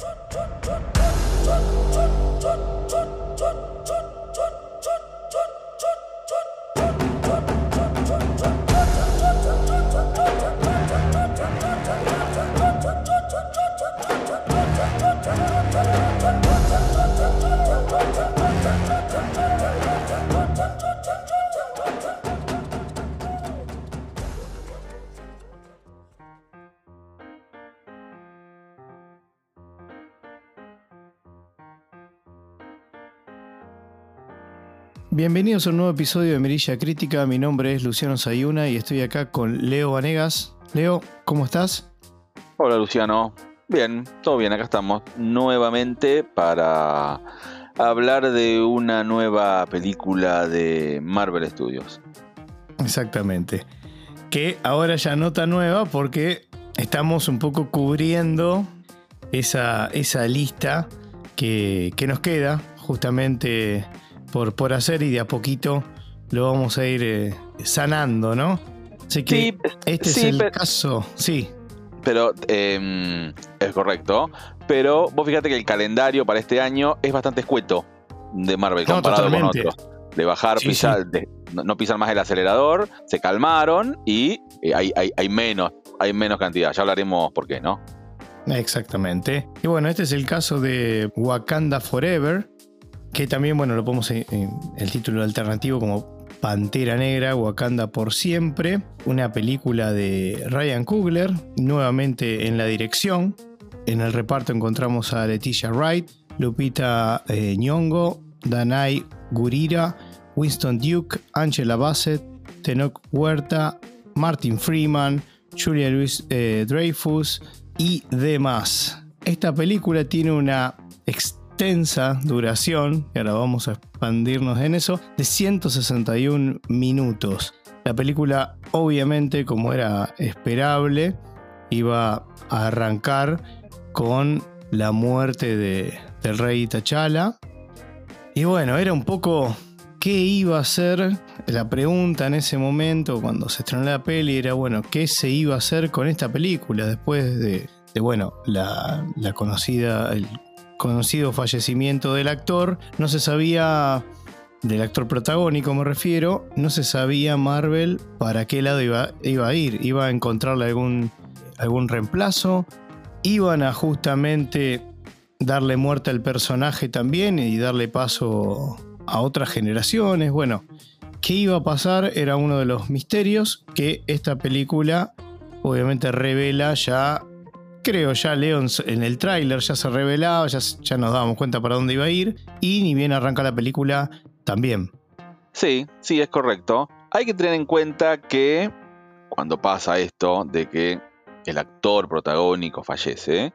Tut, tut, tut, tut, tut, tut, tut. Bienvenidos a un nuevo episodio de Merilla Crítica. Mi nombre es Luciano Sayuna y estoy acá con Leo Vanegas. Leo, ¿cómo estás? Hola Luciano. Bien, todo bien, acá estamos nuevamente para hablar de una nueva película de Marvel Studios. Exactamente. Que ahora ya no tan nueva porque estamos un poco cubriendo esa, esa lista que, que nos queda justamente por, por hacer y de a poquito lo vamos a ir eh, sanando, ¿no? Así que Sí, este sí, es el pero- caso. Sí, Pero eh, es correcto. Pero vos fíjate que el calendario para este año es bastante escueto de Marvel No, comparado con otros. De bajar, Sí, pisar, de- no, no pisan más el acelerador, se calmaron y eh, hay, hay, hay menos, hay menos cantidad. Ya hablaremos por qué, ¿no? exactamente. Y bueno, este es el caso de Wakanda Forever, que también, bueno, lo ponemos en, en el título alternativo como Pantera Negra, Wakanda por siempre, una película de Ryan Coogler, nuevamente en la dirección. En el reparto encontramos a Leticia Wright, Lupita eh, Nyong'o, Danai Gurira, Winston Duke, Angela Bassett, Tenoch Huerta, Martin Freeman, Julia Louis eh, y demás. Esta película tiene una extensa duración, y ahora vamos a expandirnos en eso, de 161 minutos. La película, obviamente, como era esperable, iba a arrancar con la muerte de- del rey T'Challa. Y bueno, era un poco qué iba a hacer. La pregunta en ese momento, cuando se estrenó la peli, era bueno, ¿qué se iba a hacer con esta película después de, bueno, la, la conocida, el conocido fallecimiento del actor? No se sabía, del actor protagónico me refiero, no se sabía Marvel para qué lado iba, iba a ir. Iba a encontrarle algún, algún reemplazo. Iban a justamente darle muerte al personaje también y darle paso a otras generaciones. Bueno, ¿qué iba a pasar? Era uno de los misterios que esta película obviamente revela ya. Creo ya Leon en el tráiler ya se revelaba, ya, ya nos dábamos cuenta para dónde iba a ir y ni bien arranca la película también. Sí, sí, es correcto. Hay que tener en cuenta que cuando pasa esto de que el actor protagónico fallece,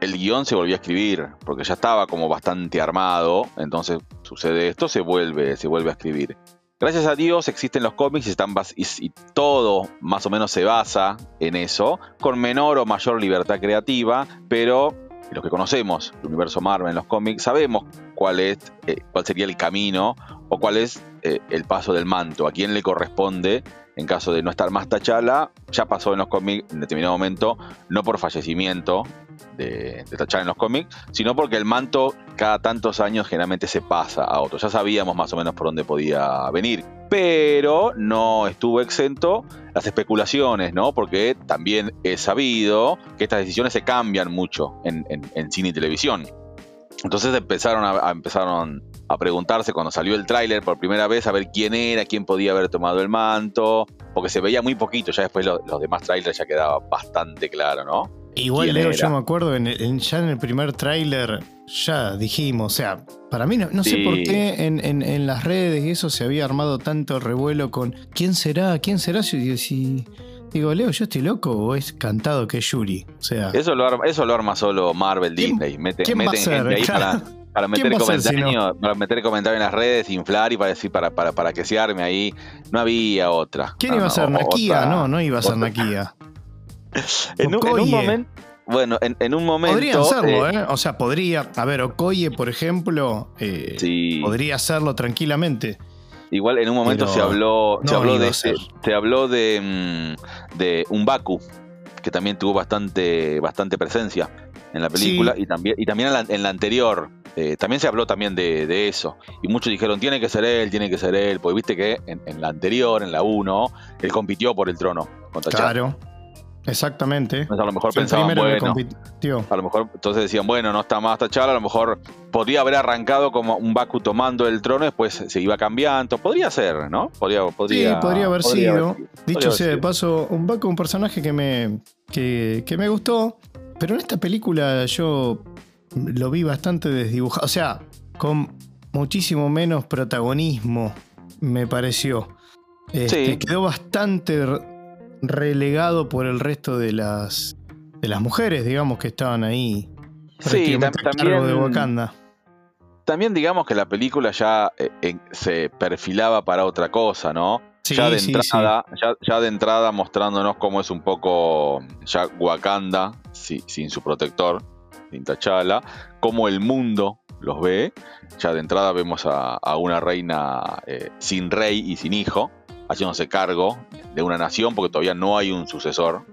el guion se volvió a escribir, porque ya estaba como bastante armado, entonces sucede esto, se vuelve, se vuelve a escribir. Gracias a Dios existen los cómics y, están y, todo más o menos se basa en eso, con menor o mayor libertad creativa, pero los que conocemos el universo Marvel en los cómics sabemos cuál es eh, cuál sería el camino o cuál es eh, el paso del manto, a quién le corresponde en caso de no estar más T'Challa, ya pasó en los cómics en determinado momento, no por fallecimiento de, de T'Challa en los cómics, sino porque el manto cada tantos años generalmente se pasa a otro. Ya sabíamos más o menos por dónde podía venir, pero no estuvo exento las especulaciones, ¿no? Porque también es sabido que estas decisiones se cambian mucho en, cine y televisión. Entonces empezaron a, empezaron a preguntarse cuando salió el tráiler por primera vez a ver quién era, quién podía haber tomado el manto, porque se veía muy poquito, ya después lo- los demás trailers ya quedaba bastante claro, ¿no? Igual ¿Quién Leo, yo me acuerdo, en el- en- ya en el primer tráiler ya dijimos, o sea, para mí no, no sé por qué en, en- en las redes y eso se había armado tanto revuelo con ¿quién será? ¿quién será? Si- digo, Leo, ¿yo estoy loco o es cantado que es Yuri? O sea, Eso lo arma, eso lo arma solo Marvel ¿Quién- Disney. Mete- quién va a meten ser? gente ahí Claro. para, para meter ¿Quién va ser si comentarios, para meter comentarios en las redes, inflar y para decir para, para, para que se arme ahí. No había otra. ¿quién No, iba a no, ser? ¿Nakia? otra- No, no iba a ser otra. Nakia. En un, en un Okoye. momento. Bueno, en, en un momento. Podrían serlo, eh, ¿eh? O sea, podría. A ver, Okoye, por ejemplo, eh, sí. podría hacerlo tranquilamente. Igual en un momento Pero se habló, se no habló iba de se, se habló de, mm, de un Baku, que también tuvo bastante, bastante presencia en la película y también, y también en la, anterior. Eh, también se habló también de, eso. Y muchos dijeron, tiene que ser él, tiene que ser él. Porque viste que en, la anterior, en la 1, él compitió por el trono contra Claro. Exactamente. a lo mejor pensaban, bueno, a lo mejor entonces decían, bueno, no está más Tachala, a lo mejor podría haber arrancado como un Baku tomando el trono, después se iba cambiando, podría ser, ¿no? Podría, podría, sí, podría haber sido. Dicho sea de paso, un Baku, un personaje que me, que, que me gustó, pero en esta película yo lo vi bastante desdibujado, o sea, con muchísimo menos protagonismo, me pareció. Este, Quedó bastante relegado por el resto de las, de las mujeres, digamos, que estaban ahí. Sí, también, de Wakanda. También digamos que la película ya eh, se perfilaba para otra cosa, ¿no? ya, de entrada, Ya, de entrada mostrándonos cómo es un poco ya Wakanda sin su protector, sin T'Challa, cómo el mundo los ve. Ya de entrada vemos a, una reina eh, sin rey y sin hijo, haciéndose cargo de una nación, porque todavía no hay un sucesor,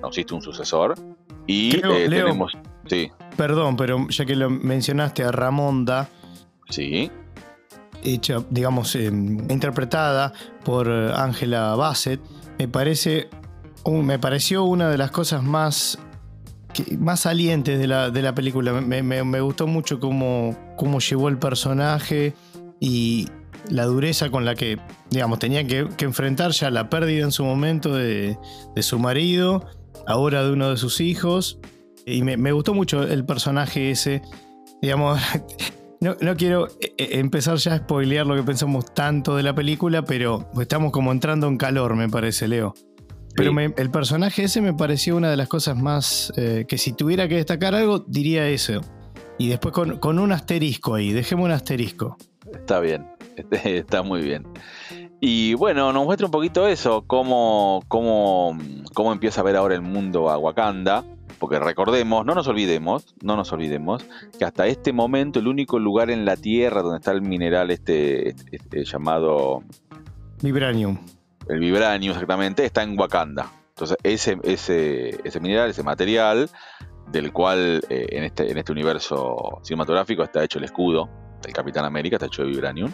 no existe un sucesor. Y eh, tenemos. Sí. Perdón, pero ya que lo mencionaste a Ramonda. Sí. Hecha, digamos, em, interpretada por Angela Bassett, me parece. me pareció una de las cosas más más salientes de la, de la película. Me, gustó mucho cómo, cómo llevó el personaje y, la dureza con la que, digamos, tenía que, enfrentar ya la pérdida en su momento de, su marido, ahora de uno de sus hijos. Y me, gustó mucho el personaje ese. Digamos, no, quiero eh, eh, empezar ya a spoilear lo que pensamos tanto de la película, pero estamos como entrando en calor, me parece, Leo. Pero el personaje ese me pareció una de las cosas más eh, que si tuviera que destacar algo, diría eso. Y después con, con un asterisco ahí, dejemos un asterisco. Está bien. Está muy bien. Y bueno, nos muestra un poquito eso, cómo, cómo, cómo empieza a ver ahora el mundo a Wakanda. Porque recordemos, no nos olvidemos, no nos olvidemos, que hasta este momento el único lugar en la Tierra donde está el mineral este, este, este llamado... Vibranium. El vibranium, exactamente, está en Wakanda. Entonces, ese, ese, ese mineral, ese material, del cual eh, en, este, en este universo cinematográfico está hecho el escudo del Capitán América, está hecho de vibranium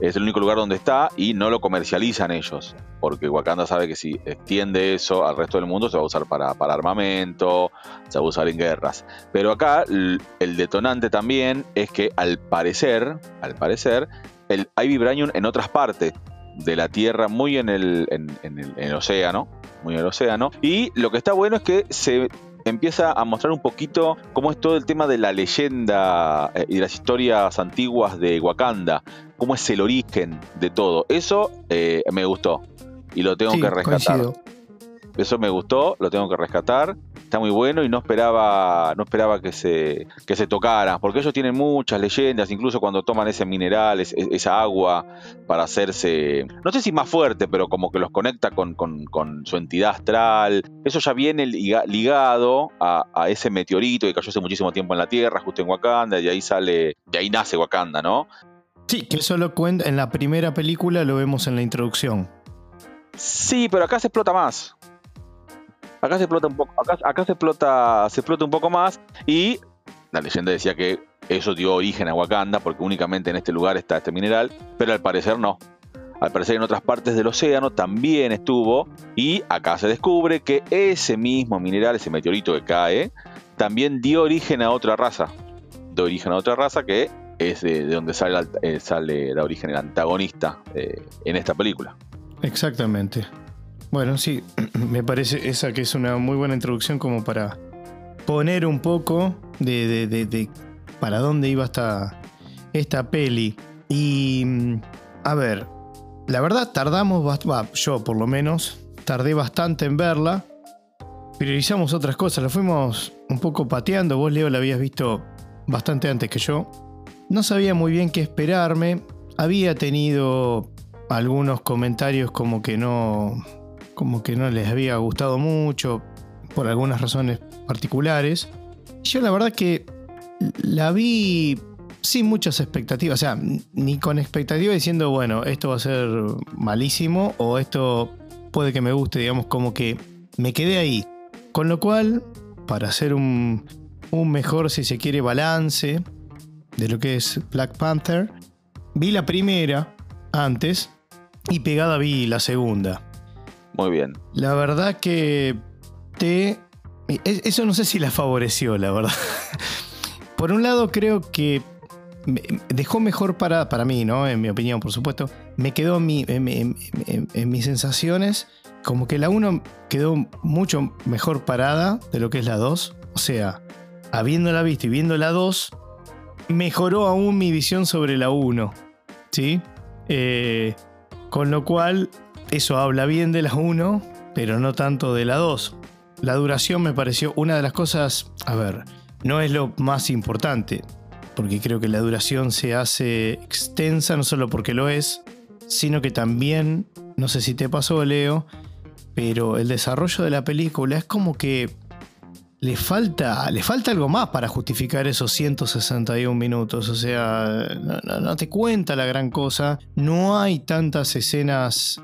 es el único lugar donde está y no lo comercializan ellos, porque Wakanda sabe que si extiende eso al resto del mundo se va a usar para, armamento, se va a usar en guerras. Pero acá el, detonante también es que al parecer, al parecer, el, hay vibranium en otras partes de la Tierra, muy en el, en el océano, muy en el océano. Y lo que está bueno es que se empieza a mostrar un poquito cómo es todo el tema de la leyenda eh, y de las historias antiguas de Wakanda, cómo es el origen de todo. Eso eh, me gustó y lo tengo que rescatar. Eso me gustó, lo tengo que rescatar. Está muy bueno y no esperaba, no esperaba que se, que se tocara, porque ellos tienen muchas leyendas, incluso cuando toman ese mineral, esa agua para hacerse, no sé si más fuerte, pero como que los conecta con, su entidad astral. Eso ya viene ligado a, ese meteorito que cayó hace muchísimo tiempo en la Tierra, justo en Wakanda, y ahí sale, de ahí nace Wakanda, ¿no? Sí, que eso lo cuenta en la primera película, lo vemos en la introducción. Sí, pero acá se explota más. Acá se explota un poco, acá, se explota, se explota un poco más y la leyenda decía que eso dio origen a Wakanda porque únicamente en este lugar está este mineral, pero al parecer no. Al parecer en otras partes del océano también estuvo y acá se descubre que ese mismo mineral, ese meteorito que cae, también dio origen a otra raza. Dio origen a otra raza que es de, donde sale, eh, sale da origen el antagonista eh, en esta película. Exactamente. Bueno, sí, me parece esa que es una muy buena introducción como para poner un poco de, de, para dónde iba esta, esta peli. Y, mm, a ver, la verdad tardamos, yo por lo menos, tardé bastante en verla. Priorizamos otras cosas, la fuimos un poco pateando. Vos, Leo, la habías visto bastante antes que yo. No sabía muy bien qué esperarme. Había tenido algunos comentarios como que no, como que no les había gustado mucho por algunas razones particulares. Yo la verdad que la vi sin muchas expectativas, o sea, ni con expectativas diciendo, bueno, esto va a ser malísimo o esto puede que me guste, digamos, como que me quedé ahí. Con lo cual, para hacer un, un mejor, si se quiere, balance de lo que es Black Panther. Vi la primera antes y pegada vi la segunda. Muy bien. La verdad que te... Eso no sé si la favoreció, la verdad. Por un lado creo que dejó mejor para, para mí, ¿no? En mi opinión, por supuesto. Me quedó en, mis sensaciones como que la 1 quedó mucho mejor parada de lo que es la 2. O sea, habiéndola visto y viendo la 2, mejoró aún mi visión sobre la 1. ¿Sí? Eh, con lo cual, eso habla bien de la 1, pero no tanto de la 2. La duración me pareció una de las cosas, a ver, no es lo más importante porque creo que la duración se hace extensa, no solo porque lo es, sino que también, no sé si te pasó Leo, pero el desarrollo de la película es como que le falta, le falta algo más para justificar esos 161 minutos. O sea, no, te cuenta la gran cosa. No hay tantas escenas,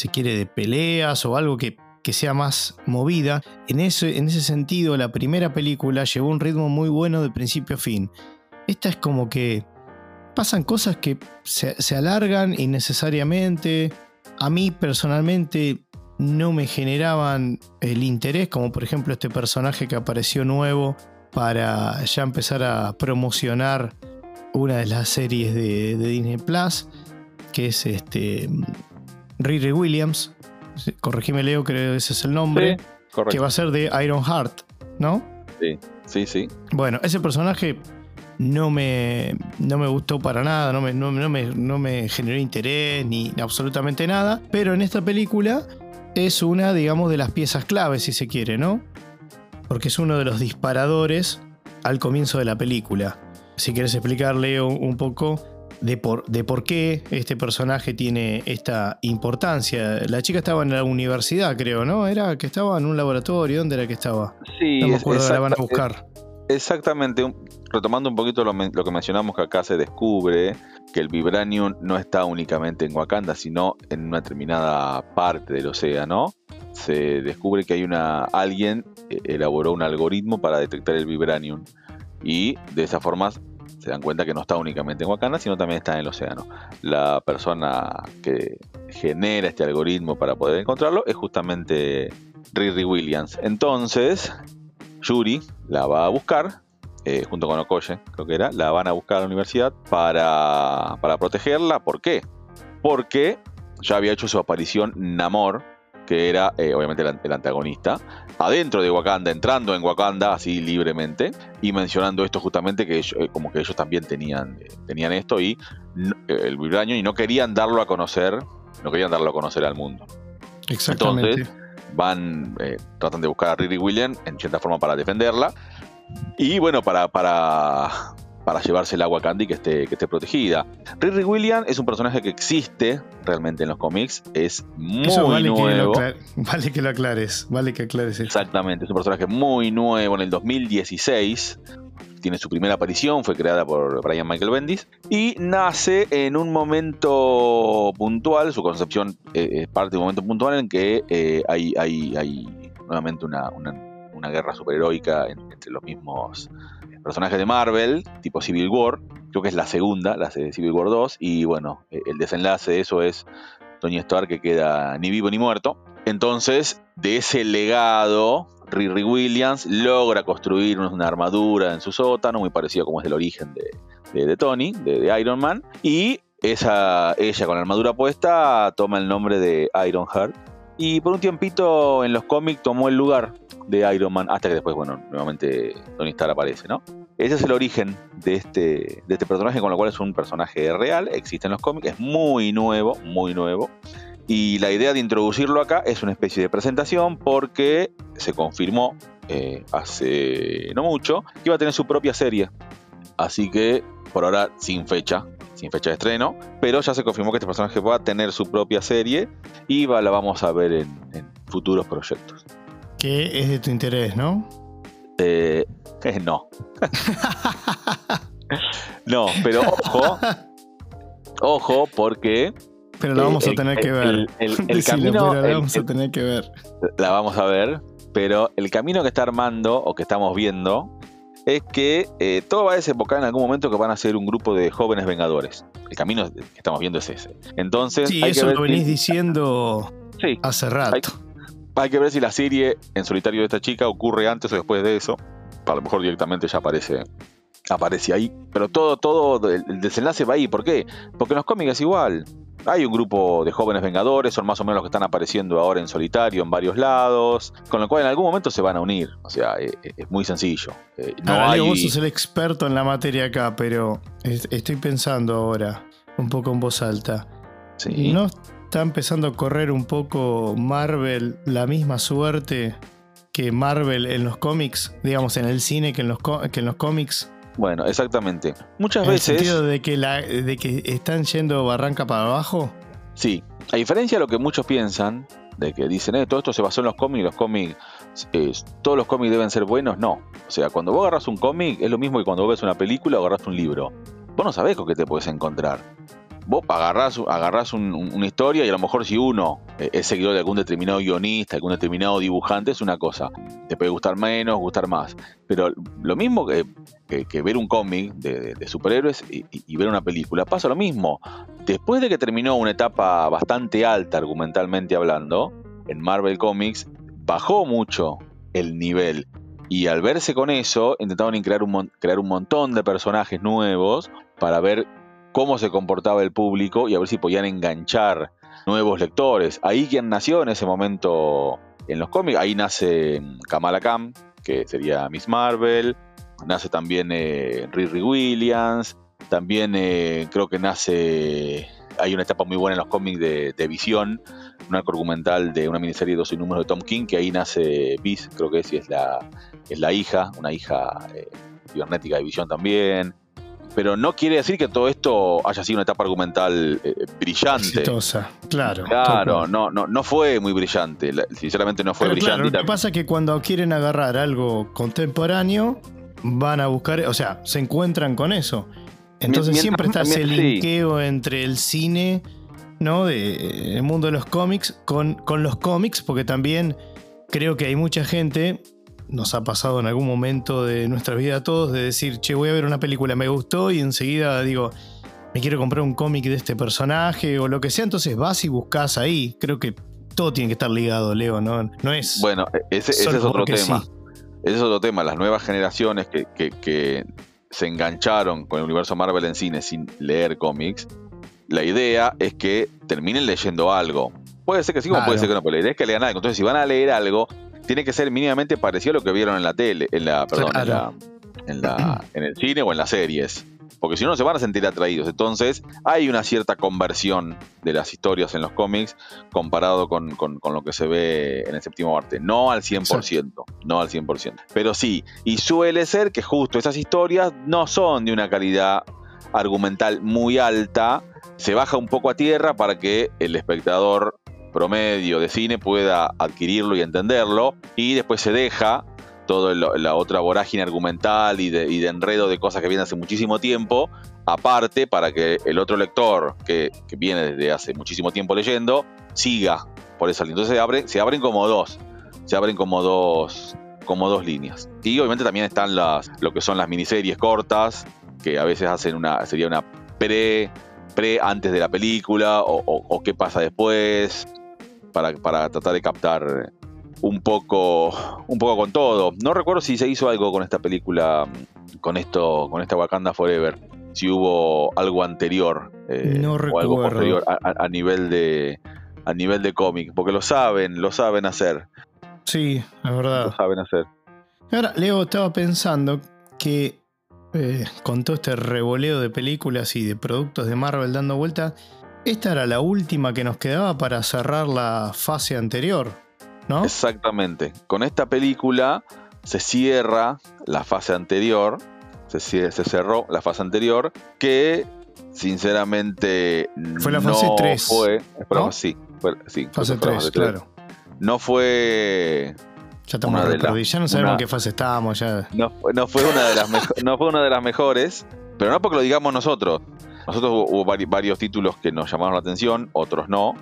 si quiere, de peleas o algo que, que sea más movida. En ese, en ese sentido, la primera película llevó un ritmo muy bueno de principio a fin. Esta es como que pasan cosas que se, alargan innecesariamente. A mí personalmente no me generaban el interés, como por ejemplo este personaje que apareció nuevo para ya empezar a promocionar una de las series de, Disney Plus, que es este Riri Williams. Corregime Leo, creo que ese es el nombre. que va a ser de Iron Heart, ¿no? Sí, sí, sí. Bueno, ese personaje no me, no me gustó para nada, no me, no, me, no me generó interés ni absolutamente nada, pero en esta película es una, digamos, de las piezas claves, si se quiere, ¿no? Porque es uno de los disparadores al comienzo de la película. Si quieres explicarle un poco de por, de por qué este personaje tiene esta importancia. La chica estaba en la universidad, creo, ¿no? Era que estaba en un laboratorio, ¿dónde era que estaba? Sí, no me acuerdo, la van a buscar. Exactamente, retomando un poquito lo, que mencionamos que acá se descubre que el vibranium no está únicamente en Wakanda, sino en una determinada parte del océano. Se descubre que hay una alguien eh, elaboró un algoritmo para detectar el vibranium y de esa forma se dan cuenta que no está únicamente en Wakanda, sino también está en el océano. La persona que genera este algoritmo para poder encontrarlo es justamente Riri Williams. Entonces, Yuri la va a buscar, eh, junto con Okoye, creo que era, la van a buscar a la universidad para, para protegerla. ¿Por qué? Porque ya había hecho su aparición Namor, que era eh, obviamente el, antagonista, adentro de Wakanda, entrando en Wakanda así libremente y mencionando esto justamente que eh, como que ellos también tenían, tenían esto y el vibraño y no querían darlo a conocer, no querían darlo a conocer al mundo. Exactamente van, eh, tratan de buscar a Riri Williams en cierta forma para defenderla. Y bueno, para, para, para llevarse el agua Candy que esté, que esté protegida. Riri Williams es un personaje que existe realmente en los cómics, es muy nuevo. vale que lo aclares, vale que aclares eso. Exactamente, es un personaje muy nuevo en el 2016 tiene su primera aparición, fue creada por Brian Michael Bendis y nace en un momento puntual, su concepción eh, es parte de un momento puntual en que eh, hay, hay, nuevamente una, guerra superheroica entre los mismos personajes de Marvel, tipo Civil War, creo que es la segunda, la de Civil War 2, y bueno, eh, el desenlace de eso es Tony Stark que queda ni vivo ni muerto. Entonces, de ese legado Riri Williams logra construir una armadura en su sótano, muy parecido como es el origen de, Tony, de, Iron Man, y esa, ella con la armadura puesta toma el nombre de Iron Heart. Y por un tiempito en los cómics tomó el lugar de Iron Man, hasta que después, bueno, nuevamente Tony Stark aparece, ¿no? Ese es el origen de este, de este personaje, con lo cual es un personaje real, existe en los cómics, es muy nuevo, muy nuevo. Y la idea de introducirlo acá es una especie de presentación porque se confirmó eh, hace no mucho que iba a tener su propia serie. Así que por ahora sin fecha, sin fecha de estreno, pero ya se confirmó que este personaje va a tener su propia serie y va, la vamos a ver en, futuros proyectos. Que es de tu interés, ¿no? Eh, eh no. no, pero ojo, ojo, porque pero la vamos a tener que ver. El, camino. la vamos a tener que ver. La vamos a ver, pero el camino que está armando o que estamos viendo es que eh, todo va a desembocar en algún momento que van a ser un grupo de jóvenes vengadores. El camino que estamos viendo es ese. Entonces, sí, hay eso que ver lo venís diciendo Sí, hace rato. hay que ver si la serie en solitario de esta chica ocurre antes o después de eso. A lo mejor directamente ya aparece, aparece ahí. Pero todo, todo, el, desenlace va ahí. ¿Por qué? Porque en los cómics es igual. Hay un grupo de jóvenes vengadores, son más o menos los que están apareciendo ahora en solitario en varios lados, con lo cual en algún momento se van a unir. O sea, eh, eh, es muy sencillo. Eh, no Ahora, Leo, hay... vos sos el experto en la materia acá, pero es- estoy pensando ahora, un poco en voz alta. Sí. ¿No está empezando a correr un poco Marvel la misma suerte que Marvel en los cómics? Digamos, en el cine que en los, que en los cómics. Bueno, exactamente. Muchas En el veces... sentido de que, la, de que están yendo barranca para abajo. Sí, a diferencia de lo que muchos piensan, de que dicen, eh, todo esto se basó en los cómics, los cómics, eh, todos los cómics deben ser buenos, no. O sea, cuando vos agarras un cómic, es lo mismo que cuando vos ves una película o agarras un libro. Vos no sabés con qué te puedes encontrar. Vos agarrás, agarrás un- un- una historia y a lo mejor si uno eh, es seguidor de algún determinado guionista, algún determinado dibujante, es una cosa. Te puede gustar menos, gustar más. Pero lo mismo que, ver un cómic de, superhéroes y, ver una película, pasa lo mismo. Después de que terminó una etapa bastante alta argumentalmente hablando, en Marvel Comics, bajó mucho el nivel. Y al verse con eso, intentaron crear un montón de personajes nuevos para ver cómo se comportaba el público y a ver si podían enganchar nuevos lectores. Ahí quien nació en ese momento en los cómics, ahí nace mm, Kamala Khan, que sería Miss Marvel, nace también eh, Riri Williams, también eh, creo que nace, hay una etapa muy buena en los cómics de, de Visión, un arco argumental de una miniserie de 12 números de Tom King, que ahí nace Viz, creo que es, es la, es la hija, una hija eh, cibernética de Visión también. Pero no quiere decir que todo esto haya sido una etapa argumental eh, brillante. Exitosa, claro. Claro, no, no, no fue muy brillante. La- Sinceramente no fue Pero claro, brillante. lo que pasa es que cuando quieren agarrar algo contemporáneo, van a buscar, o sea, se encuentran con eso. Entonces Mientras- siempre está ese sí. linkeo entre el cine, ¿no? De, el mundo de los cómics con, con los cómics, porque también creo que hay mucha gente, nos ha pasado en algún momento de nuestra vida a todos, de decir, che, voy a ver una película, me gustó, y enseguida digo, me quiero comprar un cómic de este personaje o lo que sea, entonces vas y buscas ahí. Creo que todo tiene que estar ligado, Leo, ¿no? No es... Bueno, e- ese, es otro tema. sí. Ese es otro tema. Las nuevas generaciones que, que- que se engancharon con el universo Marvel en cine sin leer cómics, la idea es que terminen leyendo algo. Puede ser que sí, como Claro. puede ser que no, pero la idea es que lean algo. Entonces, si van a leer algo, tiene que ser mínimamente parecido a lo que vieron en la tele, en la, perdón, en, la, en, la- en el cine o en las series. Porque si no, no se van a sentir atraídos. Entonces, hay una cierta conversión de las historias en los cómics comparado con, con- con lo que se ve en el séptimo arte. No al 100%, no al 100%. Pero sí, y suele ser que justo esas historias no son de una calidad argumental muy alta, se baja un poco a tierra para que el espectador promedio de cine pueda adquirirlo y entenderlo, y después se deja toda la otra vorágine argumental y de, y de enredo de cosas que vienen hace muchísimo tiempo, aparte para que el otro lector que, que viene desde hace muchísimo tiempo leyendo, siga por esa línea. Entonces se, abre, se abren como dos, se abren como dos, como dos líneas. Y obviamente también están las, lo que son las miniseries cortas, que a veces hacen una, sería una pre, pre antes de la película, o- o qué pasa después, para, para tratar de captar un poco, un poco con todo. No recuerdo si se hizo algo con esta película, con esto, con esta Wakanda Forever. Si hubo algo anterior eh, No o algo recuerdo. posterior a, nivel de a nivel de cómic, porque lo saben, lo saben hacer, Sí, es lo verdad. saben hacer. Ahora, Leo, estaba pensando que eh, con todo este revoleo de películas y de productos de Marvel dando vuelta, esta era la última que nos quedaba para cerrar la fase anterior, ¿no? Exactamente. Con esta película se cierra la fase anterior, se, cerró la fase anterior, que sinceramente Fue la fase no 3, fue, sí, fue- sí, Fase que fue la 3, tres. claro. No fue Ya estamos Una de perdidos, ya no sabemos una- en qué fase estábamos, ya. no, fue- no fue una de las no fue una de las mejores, pero no porque lo digamos nosotros. Nosotros hubo, hubo vari- varios títulos que nos llamaron la atención, otros no.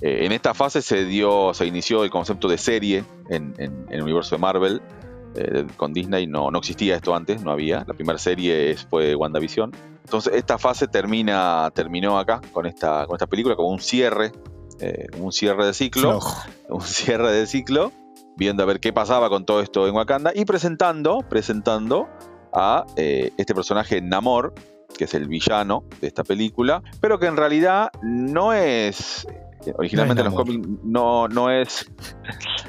Eh, en esta fase se dio, se inició el concepto de serie en, en- en el universo de Marvel. eh, con Disney no, no existía esto antes, no había. La primera serie fue WandaVision. Entonces esta fase termina, terminó acá con esta, con esta película como un cierre, eh, un cierre de ciclo, un cierre de ciclo, viendo a ver qué pasaba con todo esto en Wakanda y presentando, presentando a eh, este personaje Namor, que es el villano de esta película, pero que en realidad no es originalmente en los cómics no, no es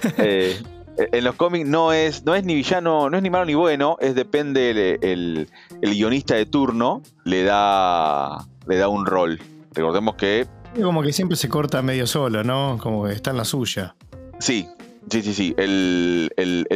Eh, en los cómics no es, no es ni villano, no es ni malo ni bueno, es depende el, guionista de turno, le da, le da un rol. Recordemos que. Como que siempre se corta medio solo, ¿no? Como que está en la suya. Sí, sí, sí, sí. El,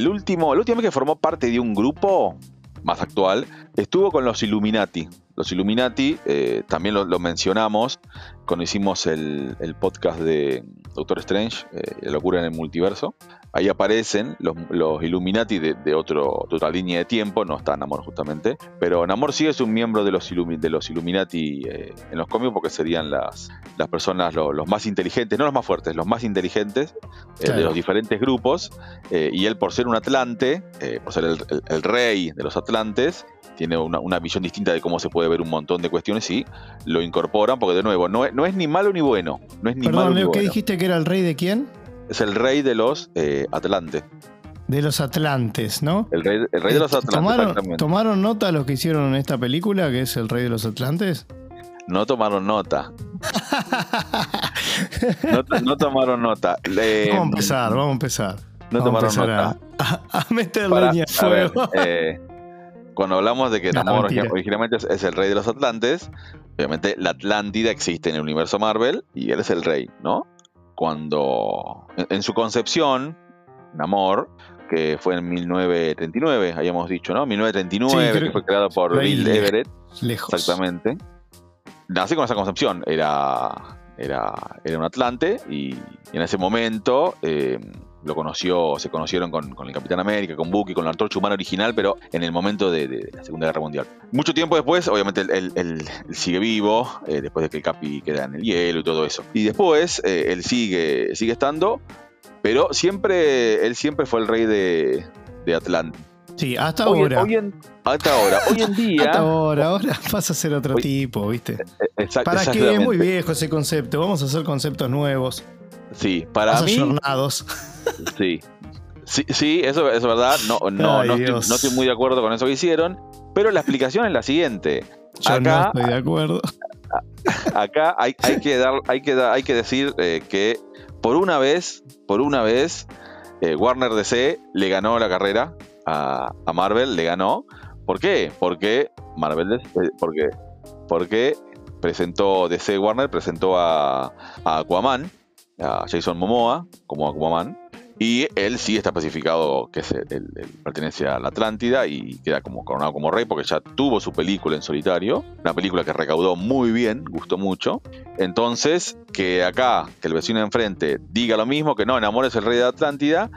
último, el último que formó parte de un grupo más actual estuvo con los Illuminati. Los Illuminati, eh, también lo, mencionamos cuando hicimos el, podcast de Doctor Strange, eh, La locura en el multiverso. Ahí aparecen los, Illuminati de, otra línea de tiempo, no está Namor justamente, pero Namor sí es un miembro de los, de los Illuminati eh, en los cómics porque serían las, las personas los más inteligentes, no los más fuertes, los más inteligentes eh, de los diferentes grupos, eh, y él por ser un Atlante, por ser el, rey de los Atlantes, tiene una, visión distinta de cómo se puede ver un montón de cuestiones y lo incorporan, porque de nuevo, no, no es ni malo ni bueno. No es ni Perdón, malo, Leo, ¿qué dijiste que era el rey de quién? es el rey de los eh, Atlantes. De los Atlantes, ¿no? El rey, de los Atlantes. ¿Tomaron, ¿Tomaron nota los que hicieron en esta película, que es el rey de los Atlantes? No tomaron nota. no, tomaron nota. vamos a empezar, vamos a empezar. No tomaron nota. A, meterle fuego. Eh, cuando hablamos de que Namor originalmente es, el rey de los Atlantes, obviamente la Atlántida existe en el universo Marvel y él es el rey, ¿no? cuando en, su concepción, Namor, que fue en 1939, habíamos dicho, ¿no? 1939, que fue creado por Bill Everett. Lejos. Exactamente. Nace con esa concepción, era, era, era un Atlante y, en ese momento eh, lo conoció, se conocieron con, el Capitán América, con Bucky, con la antorcha humana original, pero en el momento de, la Segunda Guerra Mundial. Mucho tiempo después, obviamente, él, sigue vivo, eh, después de que el Capi queda en el hielo y todo eso. Y después, eh, él sigue, sigue estando, pero siempre, él siempre fue el rey de, de Atlanta. Sí, hasta ahora. hasta ahora. Hoy en día. Hasta ahora, ahora pasa a ser otro tipo, ¿viste? Eh, exacto, ¿Para qué? Es muy viejo ese concepto. Vamos a hacer conceptos nuevos. Sí, para mí. Sí. Sí, sí, eso, es verdad. No, no, no, estoy, muy de acuerdo con eso que hicieron. Pero la explicación es la siguiente. Yo acá, no estoy de acuerdo. Acá hay, que dar, hay que hay que decir eh, que por una vez, por una vez, eh, Warner DC le ganó la carrera a, Marvel, le ganó. ¿Por qué? Porque Marvel, eh, porque, porque presentó DC Warner presentó a, Aquaman a Jason Momoa como Aquaman. Y él sí está especificado que pertenece a la Atlántida y queda como coronado como rey porque ya tuvo su película en solitario. Una película que recaudó muy bien, gustó mucho. Entonces, que acá, que el vecino de enfrente diga lo mismo, que no, Namor es el rey de Atlántida.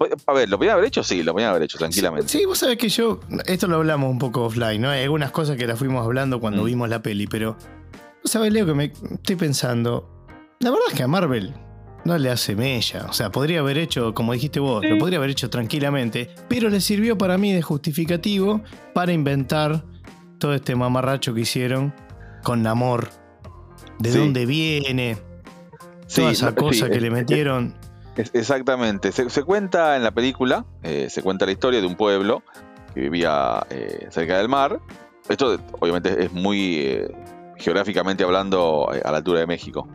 Pues, a ver, ¿lo podían haber hecho? Sí, lo podían haber hecho tranquilamente. Sí, vos sabés que yo, esto lo hablamos un poco offline, ¿no? Hay algunas cosas que las fuimos hablando cuando mm. vimos la peli, pero, vos sabés, Leo, que me estoy pensando, la verdad es que a Marvel no le hace mella. O sea, podría haber hecho, como dijiste vos, lo podría haber hecho tranquilamente, pero le sirvió para mí de justificativo para inventar todo este mamarracho que hicieron con Namor. ¿De dónde viene? Toda esa cosa que le metieron. Exactamente. Se, cuenta en la película, eh, se cuenta la historia de un pueblo que vivía eh, cerca del mar. Esto obviamente es muy eh, geográficamente hablando a la altura de México.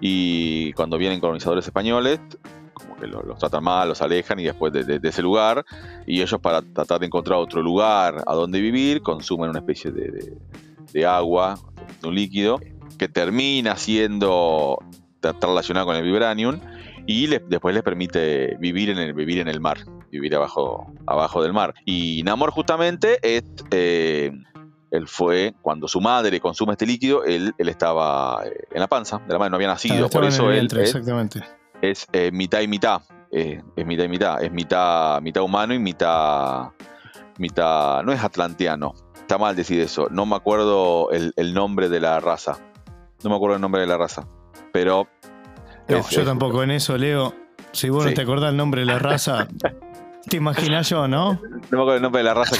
Y cuando vienen colonizadores españoles, como que los, tratan mal, los alejan y después de, ese lugar, y ellos para tratar de encontrar otro lugar a donde vivir, consumen una especie de, agua, de un líquido, que termina siendo relacionado con el vibranium y después les permite vivir en el, vivir en el mar, vivir abajo, abajo del mar. Y Namor justamente es eh, él fue, cuando su madre consume este líquido, él, él estaba eh, en la panza de la madre, no había nacido. por eso él exactamente. es, eh, mitad y mitad. Eh, es mitad y mitad. Es mitad, mitad humano y mitad, mitad. No es atlanteano. Está mal decir eso. No me acuerdo el, nombre de la raza. No me acuerdo el nombre de la raza. Pero. Yo tampoco en eso, Leo. Si vos no te acordás el nombre de la raza, Te imaginas yo, ¿no? No me acuerdo el nombre de la raza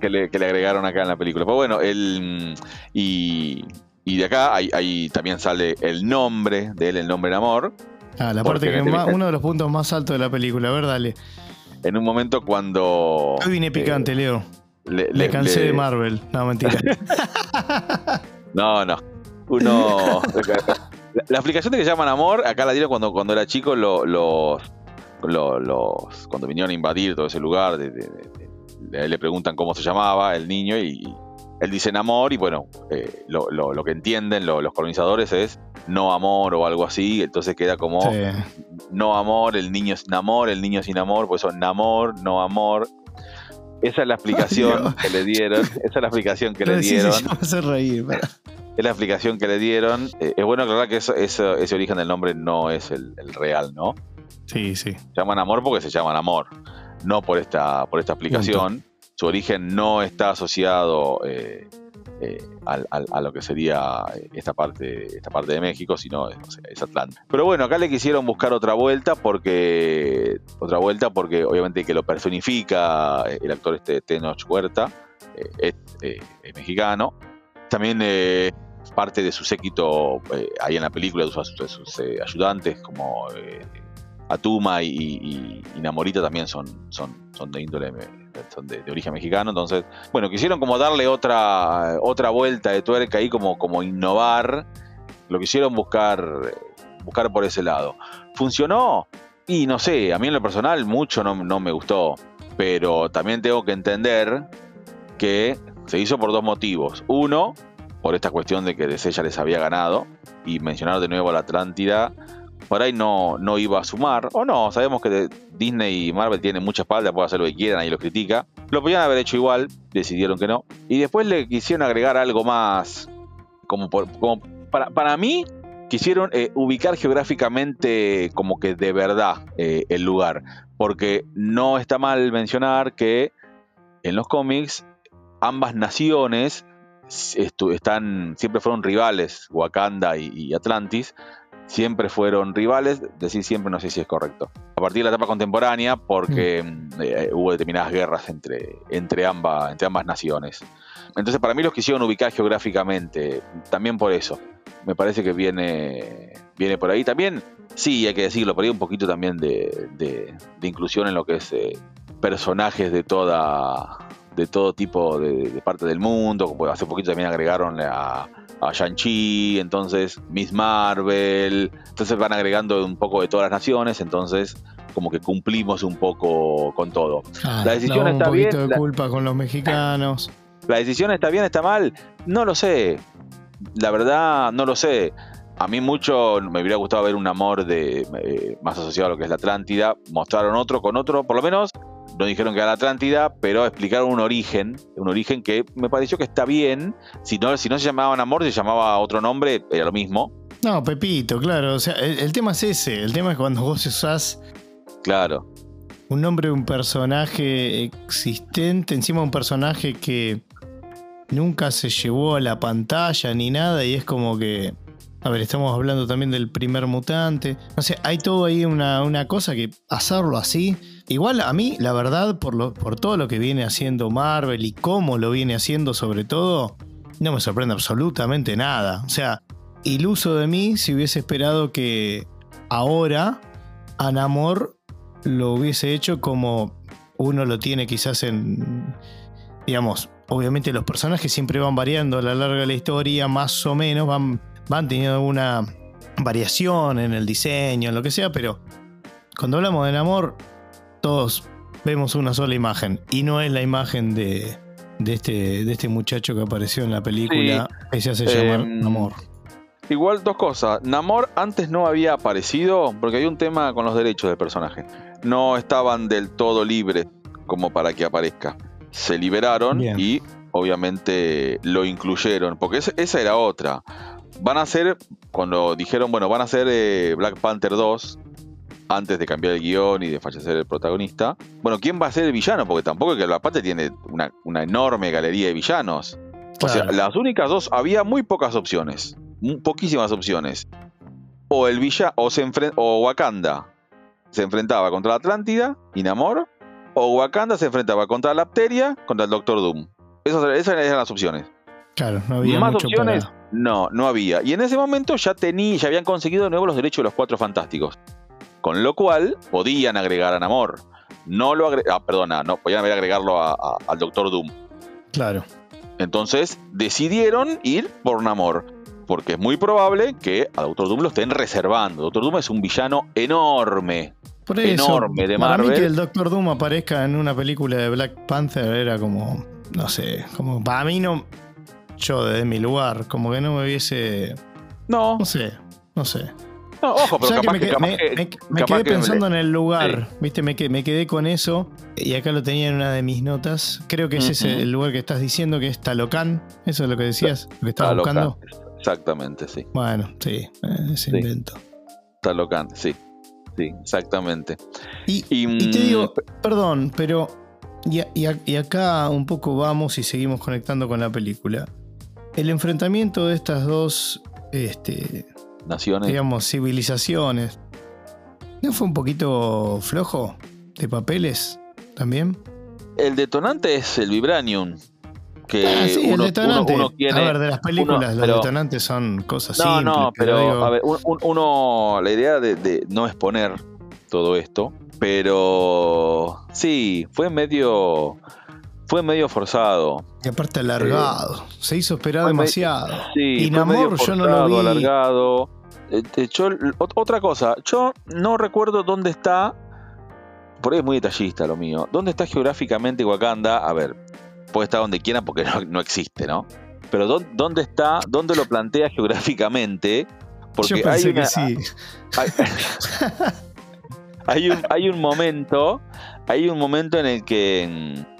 que le, agregaron acá en la película. Pero bueno, el, y, de acá hay, también sale el nombre de él, el nombre en amor. Ah, la parte que es uno de los puntos más altos de la película. A ver, dale. En un momento cuando. Hoy vine picante, eh, Leo. Le, cansé de Marvel. No, mentira. no, no. Uno. la, aplicación de que llaman amor, acá la dieron cuando, cuando era chico, los, los, cuando vinieron a invadir todo ese lugar, le preguntan cómo se llamaba el niño y él dice amor y bueno, eh, lo, que entienden los colonizadores es no amor o algo así, entonces queda como no amor, el niño sin amor, el niño sin amor, pues son amor, no amor. Esa es la explicación que le dieron, esa es la explicación que le dieron. reír, Es la explicación que le dieron. Eh, es bueno aclarar que ese origen del nombre no es el, real, ¿no? Sí, sí. Se llaman amor porque se llaman amor, no por esta, por esta explicación. Su origen no está asociado eh, eh, a lo que sería esta parte, esta parte de México, sino es Atlanta. Pero bueno, acá le quisieron buscar otra vuelta porque otra vuelta porque obviamente que lo personifica el actor este Tenoch Huerta es mexicano también eh, parte de su séquito eh, ahí en la película, de sus, eh, ayudantes como Atuma y, Namorita también son, son, son de índole son de, origen mexicano. Entonces, bueno, quisieron como darle otra, otra vuelta de tuerca ahí, como, como innovar. Lo quisieron buscar, buscar por ese lado. ¿Funcionó? Y no sé, a mí en lo personal mucho no, no me gustó. Pero también tengo que entender que se hizo por dos motivos. Uno, por esta cuestión de que DC ya les había ganado y mencionar de nuevo a la Atlántida, por ahí no, no iba a sumar, o no, sabemos que Disney y Marvel tienen mucha espalda, pueden hacer lo que quieran, y lo critica. Lo podían haber hecho igual, decidieron que no. Y después le quisieron agregar algo más, como, como para, para mí, quisieron eh, ubicar geográficamente como que de verdad eh, el lugar, porque no está mal mencionar que en los cómics ambas naciones están, siempre fueron rivales, Wakanda y, Atlantis, siempre fueron rivales, decir siempre no sé si es correcto. A partir de la etapa contemporánea, porque mm. eh, hubo determinadas guerras entre, entre, ambas, entre ambas naciones. Entonces para mí los quisieron ubicar geográficamente, también por eso. Me parece que viene, viene por ahí. También, sí, hay que decirlo, por ahí un poquito también de, inclusión en lo que es eh, personajes de toda de todo tipo de, parte del mundo. Hace poquito también agregaron a, a Shang-Chi, entonces Miss Marvel. Entonces van agregando un poco de todas las naciones, entonces como que cumplimos un poco con todo. Ah, la decisión está un poquito de culpa con los mexicanos. La decisión está bien, está mal. No lo sé. La verdad, no lo sé. A mí mucho me hubiera gustado ver un amor de eh, más asociado a lo que es la Atlántida. Mostraron otro con otro, por lo menos no dijeron que era la Atlántida, pero explicaron un origen, un origen que me pareció que está bien. Si no, si no se llamaban Amor, se llamaba otro nombre, era lo mismo. No, Pepito, claro. O sea, el, tema es ese. El tema es cuando vos usás. Claro. Un nombre de un personaje existente, encima de un personaje que nunca se llevó a la pantalla ni nada, y es como que. A ver, estamos hablando también del primer mutante. No sé, hay todo ahí una, cosa que hacerlo así Igual a mí, la verdad, por, todo lo que viene haciendo Marvel y cómo lo viene haciendo sobre todo, no me sorprende absolutamente nada. O sea, iluso de mí si hubiese esperado que ahora Anamor lo hubiese hecho como uno lo tiene quizás en, digamos, obviamente los personajes siempre van variando a lo largo de la historia, más o menos, van, van teniendo alguna variación en el diseño, en lo que sea, pero cuando hablamos de Namor, todos vemos una sola imagen y no es la imagen de, este, de este muchacho que apareció en la película que se hace llamar em, Namor. Igual dos cosas. Namor antes no había aparecido porque hay un tema con los derechos del personaje. No estaban del todo libres como para que aparezca. Se liberaron y obviamente lo incluyeron porque esa era otra. Van a ser, cuando dijeron, bueno, van a ser eh, Black Panther 2, antes de cambiar el guion y de fallecer el protagonista. Bueno, ¿quién va a ser el villano? Porque tampoco es que la parte tiene una, enorme galería de villanos. O sea, las únicas dos, había muy pocas opciones, poquísimas opciones. O el villano, o, se o Wakanda se enfrentaba contra la Atlántida y Namor, o Wakanda se enfrentaba contra la Apteria, contra el Doctor Doom. Esas, esas eran las opciones. Claro, no había Más mucho opciones, para- no, no había. Y en ese momento ya, tení, ya habían conseguido de nuevo los derechos de los Cuatro Fantásticos. Con lo cual podían agregar a Namor. No lo agre- ah, perdona, no, podían haber agregarlo a- a- al Doctor Doom. Claro. Entonces decidieron ir por Namor. Porque es muy probable que a Doctor Doom lo estén reservando. Doctor Doom es un villano enorme. Por eso, Enorme de para mí Marvel. que el Doctor Doom aparezca en una película de Black Panther era como, no sé, como para mí no, yo desde mi lugar, como que no me hubiese, No, no sé, no sé. no, ojo, pero que capaz me, que, quedé- capaz me- que- me- me capaz quedé que- pensando en el lugar, ¿viste? Me, me quedé con eso y acá lo tenía en una de mis notas. Creo que ese es el lugar que estás diciendo, que es Talocan. Eso es lo que decías, lo que estabas Talocan. buscando. Exactamente, sí. Bueno, sí, eh, ese Sí. invento. Talocan, sí. Sí, exactamente. Y, Y, y te mm, digo, perdón, pero. Y, y acá un poco vamos y seguimos conectando con la película. El enfrentamiento de estas dos, este, Naciones. digamos, civilizaciones, ¿no fue un poquito flojo de papeles también? El detonante es el Vibranium. Que Ah, sí, el uno- detonante. uno- uno tiene- a ver, de las películas, uno- los pero- detonantes son cosas No, simples. no, pero, digo, a ver, un- un- uno, la idea de, de no exponer todo esto, pero sí, fue medio, fue medio forzado. y aparte alargado, se hizo esperar demasiado. Sí, Y fue medio Namor yo no lo vi. alargado. Yo- ot- otra cosa, yo no recuerdo dónde está, por ahí es muy detallista lo mío, dónde está geográficamente Wakanda, a ver, puede estar donde quieran porque no, no existe, ¿no? Pero dó- dónde está, dónde lo plantea geográficamente, porque Yo pensé hay una, que sí. hay, hay un, hay un momento, hay un momento en el que mm,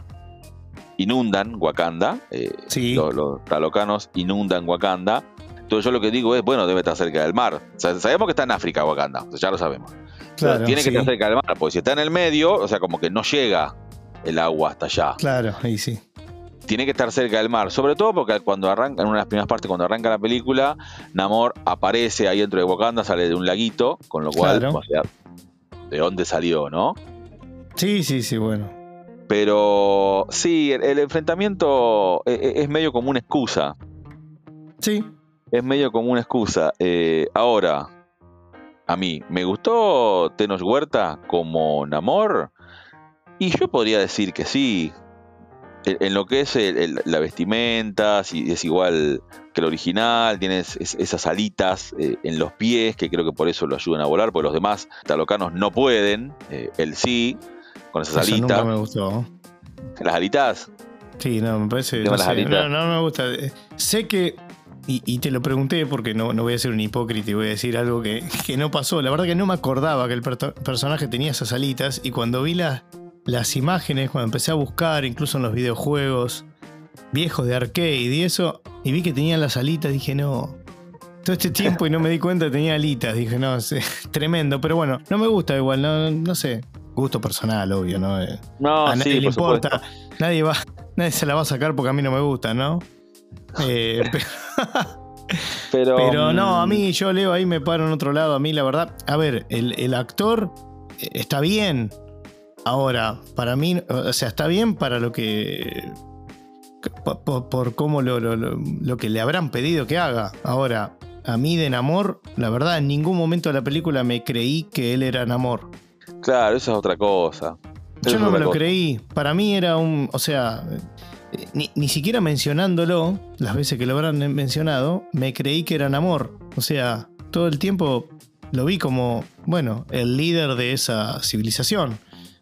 inundan Wakanda, eh, Sí. los, los talocanos inundan Wakanda. Entonces yo lo que digo es, bueno, debe estar cerca del mar. O sea, sabemos que está en África Wakanda, o sea, ya lo sabemos. Pero Claro, tiene que estar cerca del mar, porque si está en el medio, o sea, como que no llega el agua hasta allá. Claro, ahí sí. Tiene que estar cerca del mar, sobre todo porque cuando arranca, en una de las primeras partes, cuando arranca la película, Namor aparece ahí dentro de Wakanda, sale de un laguito, con lo cual, Claro. o sea, ¿de dónde salió, no? Sí, sí, sí, bueno. Pero sí, el, el enfrentamiento e- e- es medio como una excusa. Sí, Es medio como una excusa. Eh, ahora, a mí, ¿me gustó Tenoch Huerta como Namor? Y yo podría decir que sí. En, en lo que es el- el- la vestimenta, si es igual que el original, tienes es- esas alitas eh, en los pies, que creo que por eso lo ayudan a volar, porque los demás talocanos no pueden, eh, él sí, con esas eso alitas. nunca me gustó. Las alitas, Sí, no, me parece. No, las sé, no, no me gusta. Eh, Sé que. Y, y te lo pregunté porque no, no voy a ser un hipócrita y voy a decir algo que, que no pasó. La verdad que no me acordaba que el personaje tenía esas alitas. Y cuando vi las las imágenes, cuando empecé a buscar, incluso en los videojuegos viejos de arcade y eso, y vi que tenían las alitas, dije, no. Todo este tiempo y no me di cuenta que tenía alitas. Dije, no, es tremendo. Pero bueno, no me gusta igual, no, no sé. Gusto personal, obvio, ¿no? Eh, no, a nadie sí, le supuesto. importa. Nadie va, nadie se la va a sacar porque a mí no me gusta, ¿no? Eh, pe- Pero, pero no, a mm, mí yo leo ahí me paro en otro lado. A mí la verdad, a ver, el, el actor eh, está bien. Ahora, para mí, o sea, está bien para lo que por, por- por cómo lo, lo- lo- lo que le habrán pedido que haga. Ahora, a mí de Namor, la verdad, en ningún momento de la película me creí que él era Namor. Claro, esa es otra cosa. Yo no me lo cosa. creí. Para mí era un. O sea, ni, ni siquiera mencionándolo, las veces que lo habrán mencionado, me creí que era Namor. O sea, todo el tiempo lo vi como, bueno, el líder de esa civilización.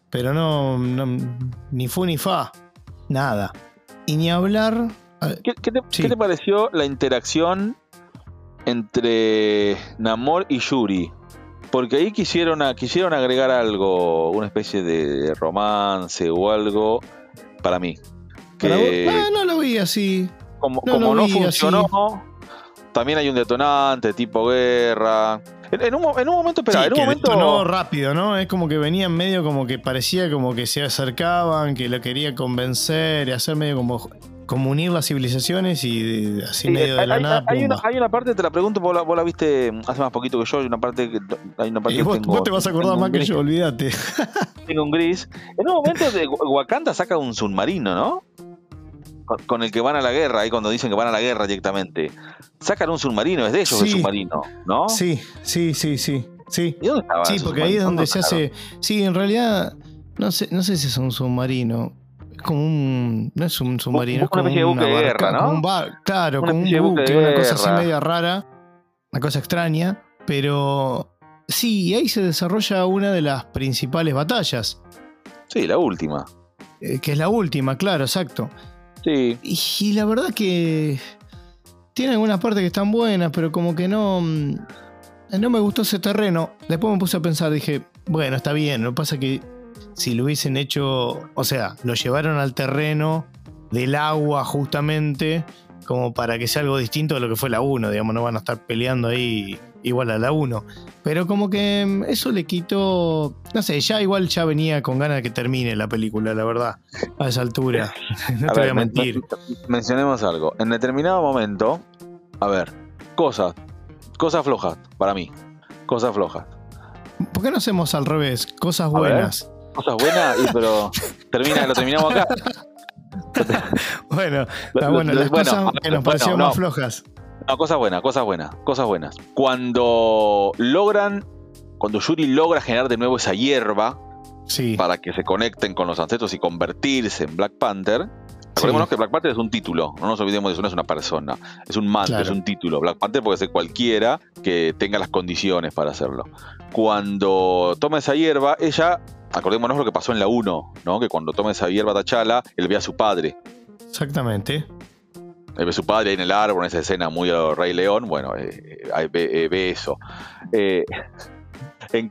Pero no, no- ni fu ni fa. Nada. Y ni hablar. ¿Qué, qué te, Sí. qué te pareció la interacción entre Namor y Yuri? Porque ahí quisieron, a- quisieron agregar algo, una especie de romance o algo, para mí. para Que vos- Ah, no lo vi así. como no como no funcionó, también hay un detonante tipo guerra. En, en un, mo- en un momento, espera, Sí, en un que momento... detonó rápido, ¿no? Es como que venían medio como que parecía como que se acercaban, que lo quería convencer y hacer medio como como unir las civilizaciones y así Sí, medio de la hay- nada. hay una, pumba. hay una parte, te la pregunto, vos la, vos la viste hace más poquito que yo, hay una parte que, hay una parte Y que vos, tengo- vos te vas a acordar más que gris, yo, olvídate. Tengo un gris. En un momento de Wa- Wakanda saca un submarino, ¿no? Con, con el que van a la guerra, ahí cuando dicen que van a la guerra directamente. Sacan un submarino, es de ellos el submarino, ¿no? Sí, sí, sí, sí. Sí, ¿Y dónde estaba sí porque ahí es donde ¿Dónde se hace. Sí, en realidad, no sé, no sé si es un submarino. Es como un. No es un submarino, una es como especie de buque de barca- guerra, ¿no? como un bar- claro, Una como un buque una cosa así media rara. Una cosa extraña. Pero. Sí, y ahí se desarrolla una de las principales batallas. Sí, la última. eh, que es la última, claro, exacto. Sí. Y, y la verdad que tiene algunas partes que están buenas, pero como que no. mm, No me gustó ese terreno. Después me puse a pensar, dije, bueno, está bien. Lo que pasa que si lo hubiesen hecho. O sea, lo llevaron al terreno del agua justamente. Como para que sea algo distinto de lo que fue la 1, digamos, no van a estar peleando ahí igual a la 1. Pero como que mm, eso le quitó. No sé, ya igual ya venía con ganas de que termine la película, la verdad. A esa altura. No A te ver, voy a men- mentir. men- mencionemos algo. En determinado momento, a ver, cosas, cosas flojas para mí, cosas flojas. ¿Por qué no hacemos al revés? Cosas buenas. Cosas buenas, y pero termina, lo terminamos acá. Bueno, está bueno, las bueno, cosas que nos parecieron bueno, más flojas. No, cosas buenas, cosas buenas, cosas buenas. Cuando logran, cuando Yuri logra generar de nuevo esa hierba Sí, para que se conecten con los ancestros y convertirse en Black Panther. Acordémonos que Black Panther es un título, no nos olvidemos de eso, no es una persona, es un manto, Claro. es un título. Black Panther puede ser cualquiera que tenga las condiciones para hacerlo. Cuando toma esa hierba, ella, acordémonos lo que pasó en la 1, ¿no? que cuando toma esa hierba T'Challa, él ve a su padre. exactamente. Él ve a su padre ahí en el árbol, en esa escena muy a Rey León, bueno, eh, ve, eh, ve eso. Eh, en-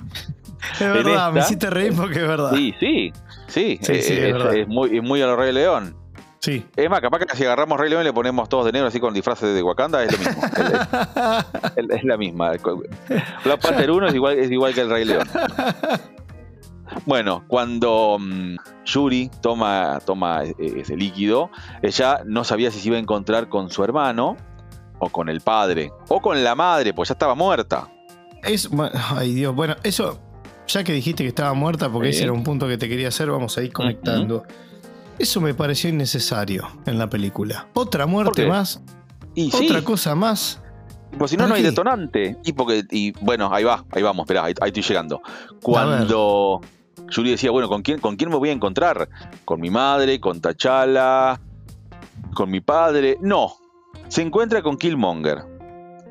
Es verdad, me hiciste reír porque es verdad. sí, sí, sí, Sí, eh, sí, es es, verdad. es muy, es muy a lo Rey León. Sí. Es más, capaz que si agarramos Rey León y le ponemos todos de negro así con disfraces de Wakanda, es lo mismo. es, es- es la misma. Black Panther 1 es igual, es igual que el Rey León. Bueno, cuando mm, Yuri toma, toma e- ese líquido, ella no sabía si se iba a encontrar con su hermano, o con el padre, o con la madre, pues ya estaba muerta. Es, ay Dios, bueno, eso, ya que dijiste que estaba muerta, porque ese era un punto que te quería hacer, vamos a ir conectando. Eso me pareció innecesario en la película. Otra muerte más, Y sí, otra cosa más. pues si no, ¿Para no hay detonante. Y porque, y bueno, ahí va, ahí vamos, esperá, ahí, ahí estoy llegando. Cuando Yuri decía, bueno, ¿con quién, ¿con quién me voy a encontrar? ¿Con mi madre? ¿Con T'Challa? ¿Con mi padre? No. Se encuentra con Killmonger,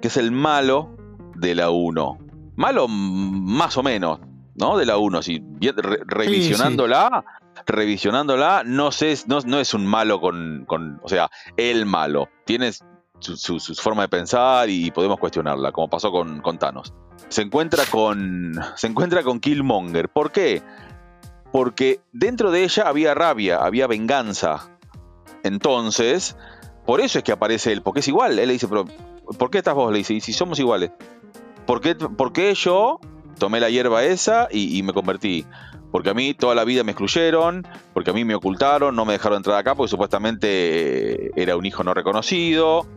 que es el malo de la 1. Malo más o menos, ¿no? De la 1. Así, bien, re- revisionándola, revisionándola, no sé, no, no es un malo con, con- o sea, el malo. Tiene su, forma de pensar y podemos cuestionarla, como pasó con, con Thanos. Se encuentra con. Se encuentra con Killmonger. ¿Por qué? Porque dentro de ella había rabia, había venganza. Entonces, por eso es que aparece él, porque es igual. Él le dice, pero ¿por qué estás vos? Le dice, y si somos iguales. ¿Por qué, por qué yo tomé la hierba esa y, y me convertí? Porque a mí toda la vida me excluyeron, porque a mí me ocultaron, no me dejaron entrar acá porque supuestamente eh, era un hijo no reconocido.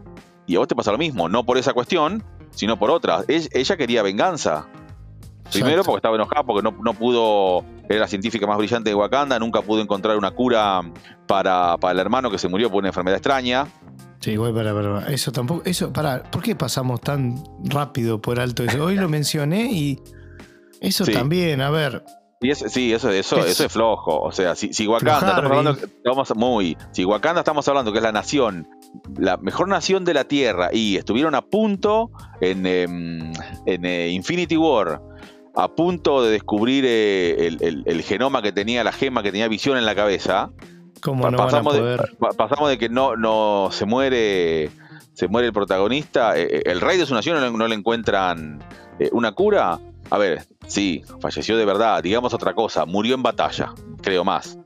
Y a vos te pasa lo mismo, no por esa cuestión, sino por otra. Ella, quería venganza. Primero Exacto. porque estaba enojada porque no, no pudo, era la científica más brillante de Wakanda, nunca pudo encontrar una cura para, para el hermano que se murió por una enfermedad extraña. Sí, igual para, para, eso tampoco, eso, para, ¿por qué pasamos tan rápido por alto eso? Hoy lo mencioné y eso Sí. también, a ver, Y es- sí, eso, eso, Es- eso es flojo. O sea, si, si Wakanda, estamos hablando, estamos muy, si Wakanda estamos hablando que es la nación, la mejor nación de la Tierra, y estuvieron a punto en, em, en eh, Infinity War, a punto de descubrir eh, el, el- el genoma que tenía, la gema que tenía visión en la cabeza, ¿cómo no van a pasamos, poder? de, pa- pasamos de que no, no se muere se muere el protagonista, eh, el rey de su nación no, le- no le encuentran una cura. A ver, sí, falleció de verdad, digamos otra cosa, murió en batalla, creo más.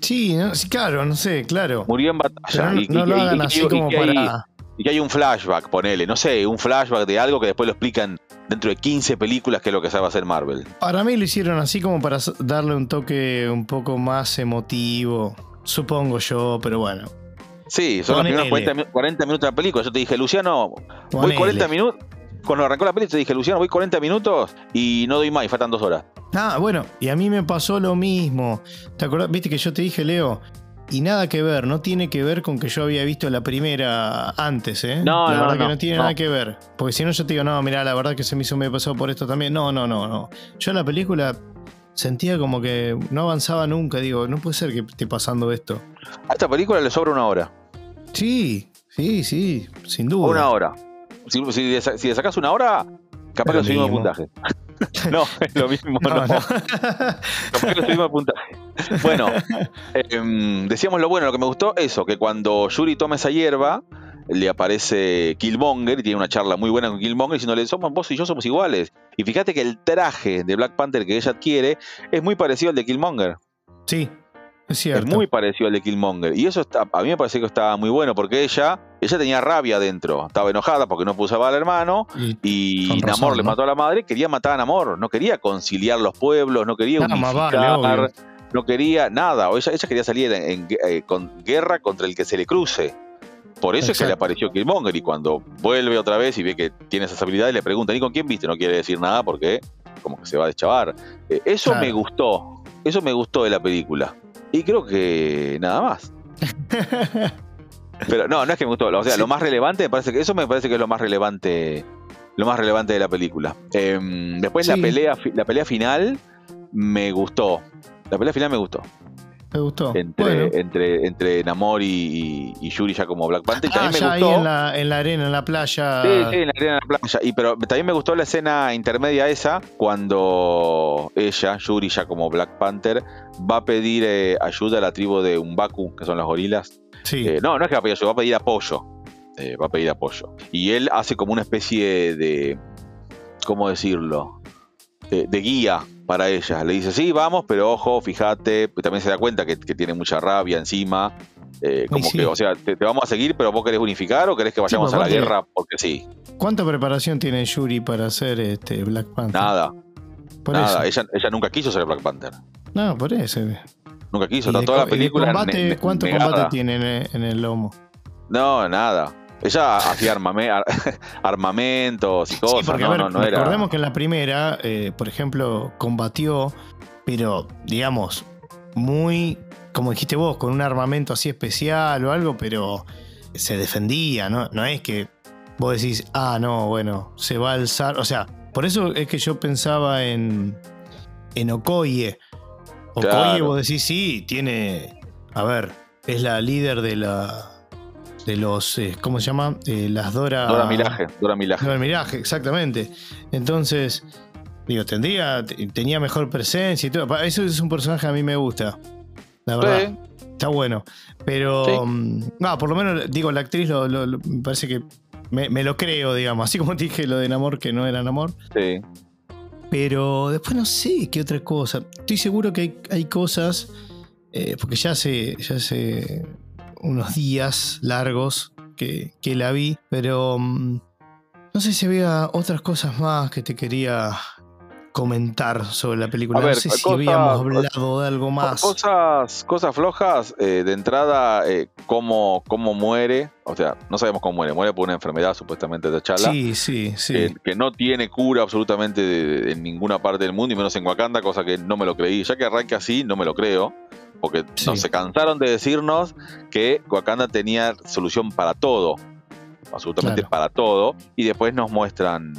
Sí, no, sí, claro, no sé, claro. Murió en batalla. no, y, no y- lo y- hagan así como que hay- para. y que hay un flashback, ponele, no sé, un flashback de algo que después lo explican dentro de 15 películas, que es lo que sabe hacer Marvel. Para mí lo hicieron así como para darle un toque un poco más emotivo, supongo yo, pero bueno. Sí, son los primeros 40, minutos de la película. Yo te dije, Luciano, voy 40 minutos. Cuando arrancó la película, te dije, Luciano, voy 40 minutos y no doy más, y faltan dos horas. Ah, bueno, y a mí me pasó lo mismo. ¿Te acordás? Viste que yo te dije, Leo, y nada que ver, no tiene que ver con que yo había visto la primera antes, ¿eh? No, la no, verdad que no tiene nada que ver. Porque si no, yo te digo, no, mira, la verdad que se me hizo medio pasado por esto también. No, no, no, no. Yo la película sentía como que no avanzaba nunca. Digo, no puede ser que esté pasando esto. A esta película le sobra una hora. Sí, sí, sí, sin duda. Una hora. Si, si, si le sacas una hora, capaz que lo seguimos puntaje. no, es lo mismo, no. no. capaz que lo seguimos puntaje. Bueno, em, decíamos lo bueno, lo que me gustó, eso, que cuando Yuri toma esa hierba, le aparece Killmonger y tiene una charla muy buena con Killmonger diciéndole, somos vos y yo somos iguales. Y fíjate que el traje de Black Panther que ella adquiere es muy parecido al de Killmonger. Sí, es cierto. Es muy parecido al de Killmonger. Y eso está, a mí me parece que estaba muy bueno porque ella, ella tenía rabia dentro. Estaba enojada porque no puso al hermano y, Namor le mató a la madre. Quería matar a Namor. No quería conciliar los pueblos, no quería unificar, no quería nada. ella, ella quería salir en, eh, con guerra contra el que se le cruce. Por eso es que le apareció Killmonger y cuando vuelve otra vez y ve que tiene esas habilidades le pregunta, ¿y con quién viste? No quiere decir nada porque como que se va a deschavar. Eh, eso me gustó, eso me gustó de la película. Y creo que nada más. Pero no, no es que me gustó. O sea, lo más relevante me parece que eso me parece que es lo más relevante, lo más relevante de la película. Em, después la pelea, la pelea final me gustó. La pelea final me gustó. Me gustó. Entre, entre, entre Namor y, Yuri ya como Black Panther. Ah, también me gustó. Ahí en la, en la, arena, en la playa. Sí, sí, en la arena, en la playa. Y, pero también me gustó la escena intermedia esa, cuando ella, Yuri, ya como Black Panther, va a pedir eh, ayuda a la tribu de Umbaku, que son los gorilas. Sí. Eh, no, no es que va a pedir ayuda, va a pedir apoyo. Eh, va a pedir apoyo. Y él hace como una especie de. ¿Cómo decirlo? de guía para ella. Le dice, sí, vamos, pero ojo, fíjate, también se da cuenta que, tiene mucha rabia encima. Eh, como que, o sea, te, vamos a seguir, pero vos querés unificar o querés que vayamos a la guerra porque sí. ¿Cuánta preparación tiene Yuri para hacer este Black Panther? Nada. nada, ella, ella, nunca quiso ser Black Panther. No, por eso. Nunca quiso, está toda la película. ¿Cuánto combate tiene en el lomo? No, nada. Ella hacía armamentos y cosas, porque, no, no, era... Recordemos que en la primera, eh, por ejemplo, combatió, pero digamos, muy, como dijiste vos, con un armamento así especial o algo, pero se defendía, ¿no? No es que vos decís, ah, no, bueno, se va a alzar. O sea, por eso es que yo pensaba en, en Okoye. Okoye, vos decís, sí, tiene. A ver, es la líder de la de los, eh, ¿cómo se llama? Eh, las Dora... Dora Milaje, Dora Milaje. Dora Milaje, exactamente. Entonces, digo, tendría, tenía mejor presencia y todo. Eso es un personaje que a mí me gusta, la verdad. Está bueno. Pero, mm, no, por lo menos, digo, la actriz lo, me parece que me, lo creo, digamos. Así como dije lo de Namor, que no era Namor. Sí. Pero después no sé qué otra cosa. Estoy seguro que hay, hay cosas, eh, porque ya se, ya se unos días largos que, la vi, pero mm, no sé si había otras cosas más que te quería comentar sobre la película. no sé si habíamos hablado de algo más. Cosas, cosas flojas, eh, de entrada, eh, cómo, muere. O sea, no sabemos cómo muere. Muere por una enfermedad supuestamente de Chala. Sí, sí, sí. que no tiene cura absolutamente en ninguna parte del mundo, y menos en Wakanda, cosa que no me lo creí. Ya que arranque así, no me lo creo porque no se cansaron de decirnos que Wakanda tenía solución para todo, absolutamente para todo, y después nos muestran,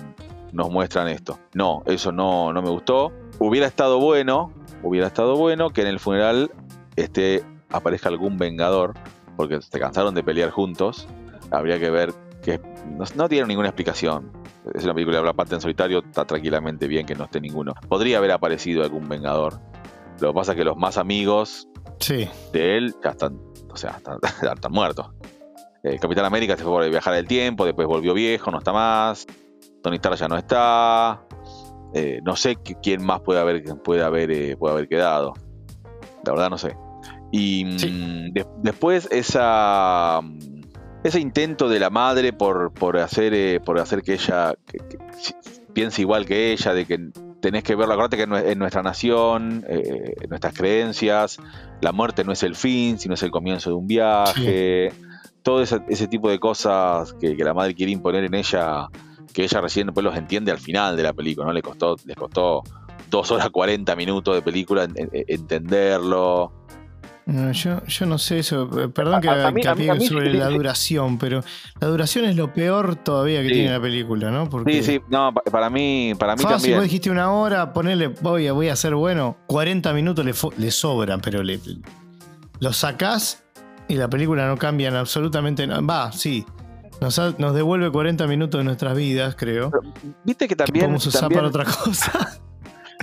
nos muestran esto. No, eso no, no me gustó. Hubiera estado bueno, hubiera estado bueno que en el funeral este, aparezca algún vengador, porque se cansaron de pelear juntos. Habría que ver que no, tiene ninguna explicación. Es una película de Black en solitario, está tranquilamente bien que no esté ninguno. Podría haber aparecido algún vengador lo que pasa es que los más amigos de él ya están, o sea, están, muertos. El Capitán América se fue por viajar el tiempo, después volvió viejo, no está más. Tony Stark ya no está. Eh, no sé quién más puede haber, puede haber, eh, puede haber quedado. La verdad no sé. Y mm, después esa, ese intento de la madre por, por, hacer, eh, por hacer que ella piense igual que ella, de que tenés que verlo, acuérdate que en nuestra nación, eh, nuestras creencias, la muerte no es el fin, sino es el comienzo de un viaje. todo ese, ese tipo de cosas que, que la madre quiere imponer en ella, que ella recién después los entiende al final de la película, ¿no? Le costó, les costó dos horas 40 minutos de película en- en- entenderlo. No, yo, yo no sé eso. Perdón A- que a- mí- que a mí- a mí sobre sí, la sí. duración, pero la duración es lo peor todavía que Sí. tiene la película, ¿no? Porque Sí, sí, no, pa- para mí, para mí fácil, también. vos dijiste una hora, ponerle, voy a, voy a ser bueno, 40 minutos le, le sobran, pero le, lo sacás y la película no cambia en absolutamente nada. Va, sí. Nos, ha- nos devuelve 40 minutos de nuestras vidas, creo. Viste que Que también, podemos usar también para otra cosa.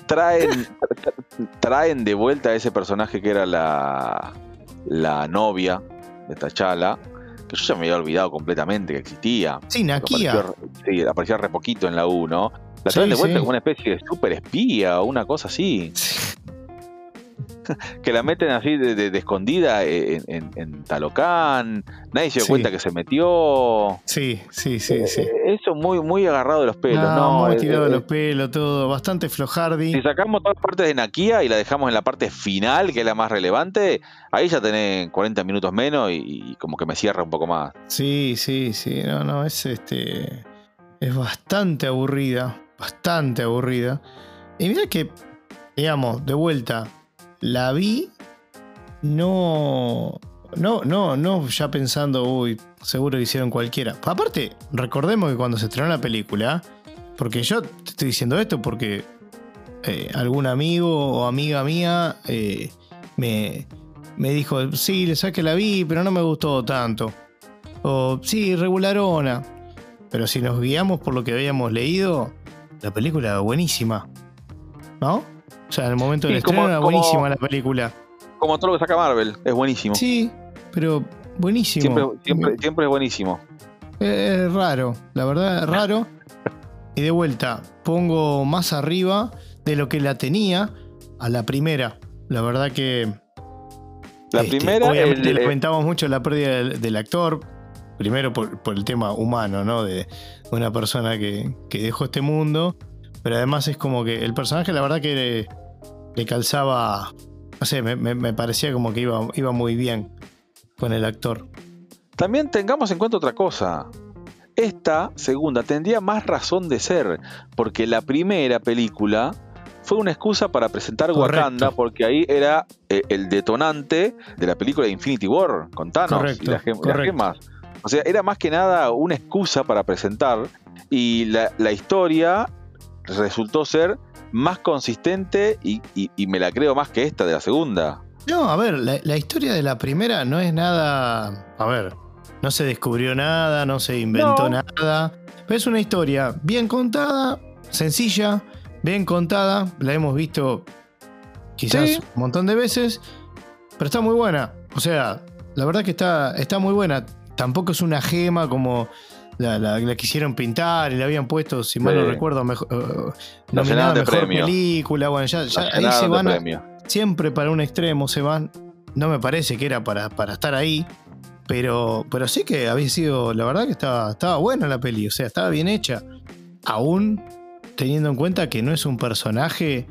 traen, tra- traen de vuelta a ese personaje que era la, la novia de Tachala, que yo ya me había olvidado completamente que existía. Sí, Nakia. Apareció, sí, aparecía re poquito en la 1. La Sí, traen de vuelta sí. como una especie de super espía o una cosa así. Que la meten así de, de- de escondida en, en- en Talocán. Nadie se dio Sí. cuenta que se metió. Sí, sí, sí, sí. Eh, Eso muy, muy agarrado de los pelos, No, ¿no? muy Eh, tirado de eh, los pelos, todo. Bastante flojardi. Si sacamos todas las partes de Nakia y la dejamos en la parte final, que es la más relevante, ahí ya tenés 40 minutos menos y, y como que me cierra un poco más. Sí, sí, sí. No, no, es este. Es bastante aburrida. Bastante aburrida. Y mira que, digamos, de vuelta, la vi. No. No, no, no, ya pensando, uy, seguro que hicieron cualquiera. Aparte, recordemos que cuando se estrenó la película, porque yo te estoy diciendo esto porque eh, algún amigo o amiga mía eh, me, me dijo, sí, le saqué la vi, pero no me gustó tanto. O sí, regularona. Pero si nos guiamos por lo que habíamos leído, la película buenísima. ¿No? O sea, en el momento del Sí, como- estreno era como- buenísima la película. Como todo lo que saca Marvel, es buenísimo. Sí, pero buenísimo. siempre, siempre, siempre es buenísimo. Es raro, la verdad es raro. Y de vuelta, pongo más arriba de lo que la tenía a la primera. La verdad que. La este, primera, Obviamente el- eh, lamentamos mucho la pérdida del, del actor. Primero por, por el tema humano, ¿no? De una persona que, que dejó este mundo. Pero además es como que el personaje, la verdad que le, calzaba. No sé, me, me- me parecía como que iba, iba muy bien con el actor. También tengamos en cuenta otra cosa. Esta segunda tendría más razón de ser, porque la primera película fue una excusa para presentar Correcto. Wakanda, porque ahí era eh, el detonante de la película de Infinity War con Thanos Correcto, y las, gem- las gemas. O sea, era más que nada una excusa para presentar y la, la historia resultó ser más consistente y, y- y me la creo más que esta de la segunda. No, a ver, la, la historia de la primera no es nada. A ver, no se descubrió nada, no se inventó No. nada. Pero es una historia bien contada, sencilla, bien contada. La hemos visto quizás Sí. un montón de veces, pero está muy buena. O sea, la verdad que está, está muy buena. Tampoco es una gema como la, la- la quisieron pintar y la habían puesto, si mal no recuerdo, mejor, La nominada a mejor premio. película. Bueno, ya, ahí se van a, siempre para un extremo se van. No me parece que era para, para estar ahí. Pero, pero sí que había sido. La verdad que estaba, estaba buena la peli. O sea, estaba bien hecha. Aún teniendo en cuenta que no es un personaje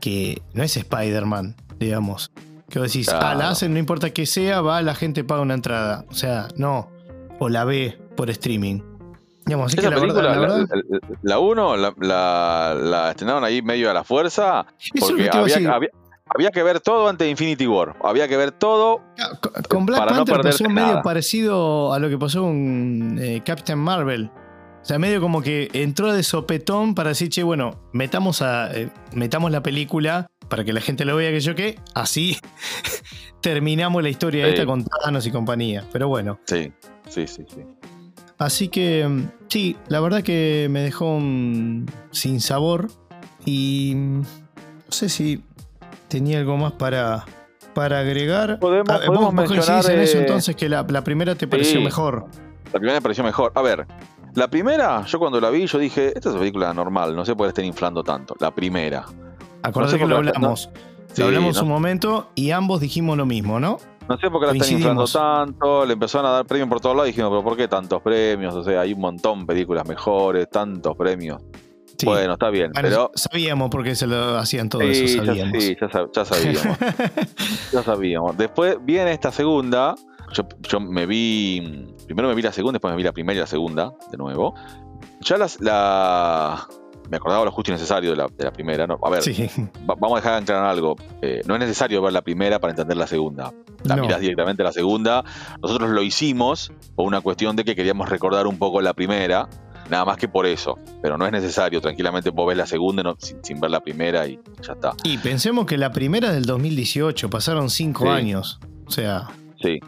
que no es Spider-Man, digamos. Que vos decís, ah, Claro. la hacen, no importa que sea, va, la gente paga una entrada. O sea, no. O la ve por streaming. Digamos, así Esa que la película, la verdad- la- la- la 1, la, la, la estrenaron ahí medio a la fuerza, porque había, había, había que ver todo antes de Infinity War. Había que ver todo. Ah, Con- Con Black Para Panther pasó medio nada. parecido a lo que pasó con eh, Captain Marvel. O sea, medio como que entró de sopetón para decir, che, bueno, metamos, a, eh, metamos la película para que la gente lo vea que yo qué. Así terminamos la historia Sí. esta con Thanos y compañía. Pero bueno, Sí, sí, sí. sí. Así que mm, sí, la verdad que me dejó sin sabor. Y mm, no sé si tenía algo más para, para agregar. Podemos, Ah, podemos vos, mencionar. en eso eh, entonces que la, la primera te pareció Sí. mejor. La primera me pareció mejor. A ver, la primera, yo cuando la vi, yo dije, esta es una película normal, no sé por qué estén inflando tanto. La primera. Acordate sé que lo hablamos. Sí, lo hablamos no, un momento y ambos dijimos lo mismo, ¿no? No sé por qué la están inflando tanto. Le empezaron a dar premios por todos lados y dijimos, pero ¿por qué tantos premios? O sea, hay un montón de películas mejores, tantos premios. Sí. Bueno, está bien, Bueno, pero. sabíamos porque se lo hacían todo Sí, eso, ya, sabíamos. sí, ya sab- ya sabíamos. ya sabíamos. Después viene esta segunda, yo, me vi. Primero me vi la segunda, después me vi la primera y la segunda, de nuevo. Ya las, la. Me acordaba lo justo y necesario de la, de la primera. ¿no? A ver, vamos a dejar de entrar en algo. Eh, no es necesario ver la primera para entender la segunda. La miras directamente la segunda. Nosotros lo hicimos por una cuestión de que queríamos recordar un poco la primera Nada más que por eso. Pero no es necesario. Tranquilamente vos ves la segunda sin, ver la primera y ya está. Y pensemos que la primera es del 2018. Pasaron cinco años. O sea. Sí.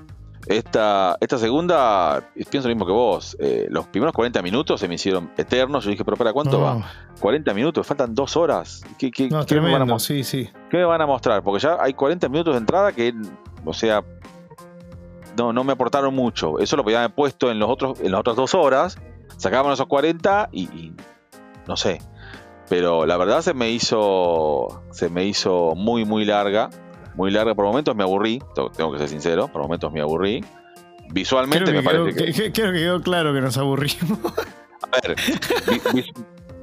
Esta, esta segunda, pienso lo mismo que vos. Eh, los primeros 40 minutos se me hicieron eternos. Yo dije, pero ¿para cuánto va? 40 minutos, faltan dos horas. ¿Qué, qué, no, me van a sí, sí. ¿Qué me van a mostrar? Porque ya hay 40 minutos de entrada que, o sea, no, no me aportaron mucho. Eso lo podían haber puesto en, los otros, en las otras dos horas Sacaban esos 40 y, no sé. Pero la verdad se me hizo. Se me hizo muy, muy larga. Muy larga. Por momentos me aburrí. Tengo que ser sincero. Por momentos me aburrí. Visualmente me parece que. Creo que quedó claro que nos aburrimos. A ver.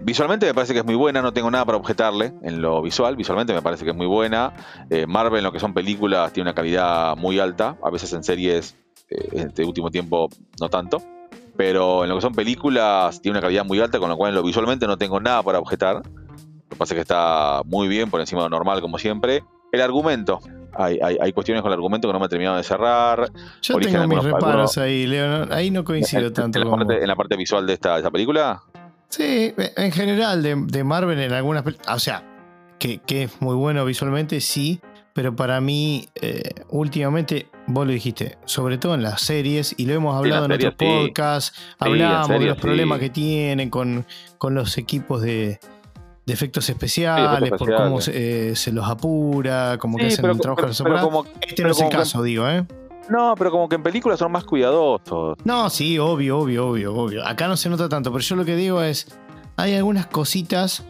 Visualmente me parece que es muy buena, no tengo nada para objetarle en lo visual. Visualmente me parece que es muy buena. Eh, Marvel, en lo que son películas, tiene una calidad muy alta. A veces en series, eh, en este último tiempo, no tanto pero en lo que son películas tiene una calidad muy alta, con lo cual en lo visualmente no tengo nada para objetar. Lo que pasa es que está muy bien, por encima de lo normal, como siempre. El argumento. Hay, hay, cuestiones con el argumento que no me he terminado de cerrar. Yo tengo mis reparos ahí, Leo. Ahí no coincido tanto. En la, parte, visual de esta, esta película? Sí, en general, de, Marvel en algunas películas. O sea, que, que, es muy bueno visualmente, sí pero para mí, eh, últimamente, vos lo dijiste, sobre todo en las series, y lo hemos hablado en otros podcasts, hablamos de los problemas que tienen con, con los equipos de, efectos especiales, por cómo se, los apura, como que hacen un trabajo pero, Este no es el caso, digo, ¿eh? No, pero como que en películas son más cuidadosos. No, sí, obvio, obvio, obvio, obvio. Acá no se nota tanto, pero yo lo que digo es, hay algunas cositas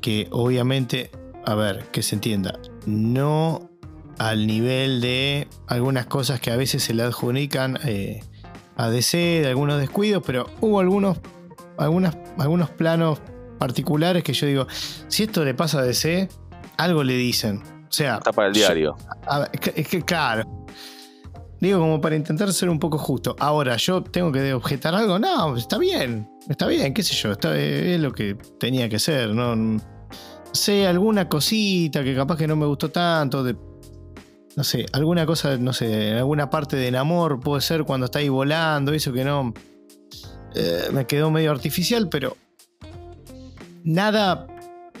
que obviamente a ver, que se entienda, no al nivel de algunas cosas que a veces se le adjudican eh, a DC, de algunos descuidos, pero hubo algunos, algunos planos particulares que yo digo, si esto le pasa a DC, algo le dicen. O sea, está para el diario. es que claro. Digo, como para intentar ser un poco justo. Ahora, ¿yo tengo que objetar algo? No, está bien. Está bien, qué sé yo. Está, es lo que tenía que ser. No, sé, alguna cosita que capaz que no me gustó tanto, de, no sé, alguna cosa, no sé, alguna parte del amor puede ser cuando está ahí volando, eso que no, eh, me quedó medio artificial, pero nada,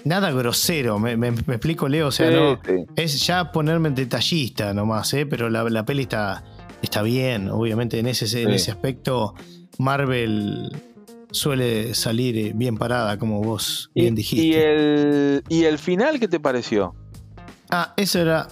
nada grosero, me, explico, Leo, o sea, no, es ya ponerme detallista nomás, ¿eh? pero la, la peli está, está bien, obviamente en ese, en ese aspecto Marvel suele salir eh, bien parada, como vos bien dijiste. ¿Y el, ¿Y el final qué te pareció? Ah, eso era.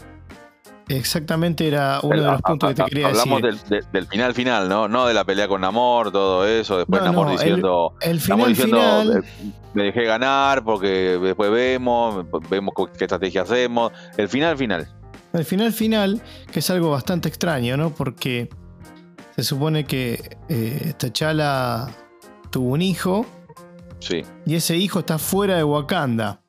Exactamente era uno de los puntos que te quería decir. Hablamos del, final final, ¿no? No de la pelea con Namor, todo eso. Después Namor diciendo. El, final final. Me dejé ganar porque después vemos, vemos qué estrategia hacemos. El final final. El final final, que es algo bastante extraño, ¿no? Porque se supone que eh, T'Challa tuvo un hijo. Sí. Y ese hijo está fuera de Wakanda.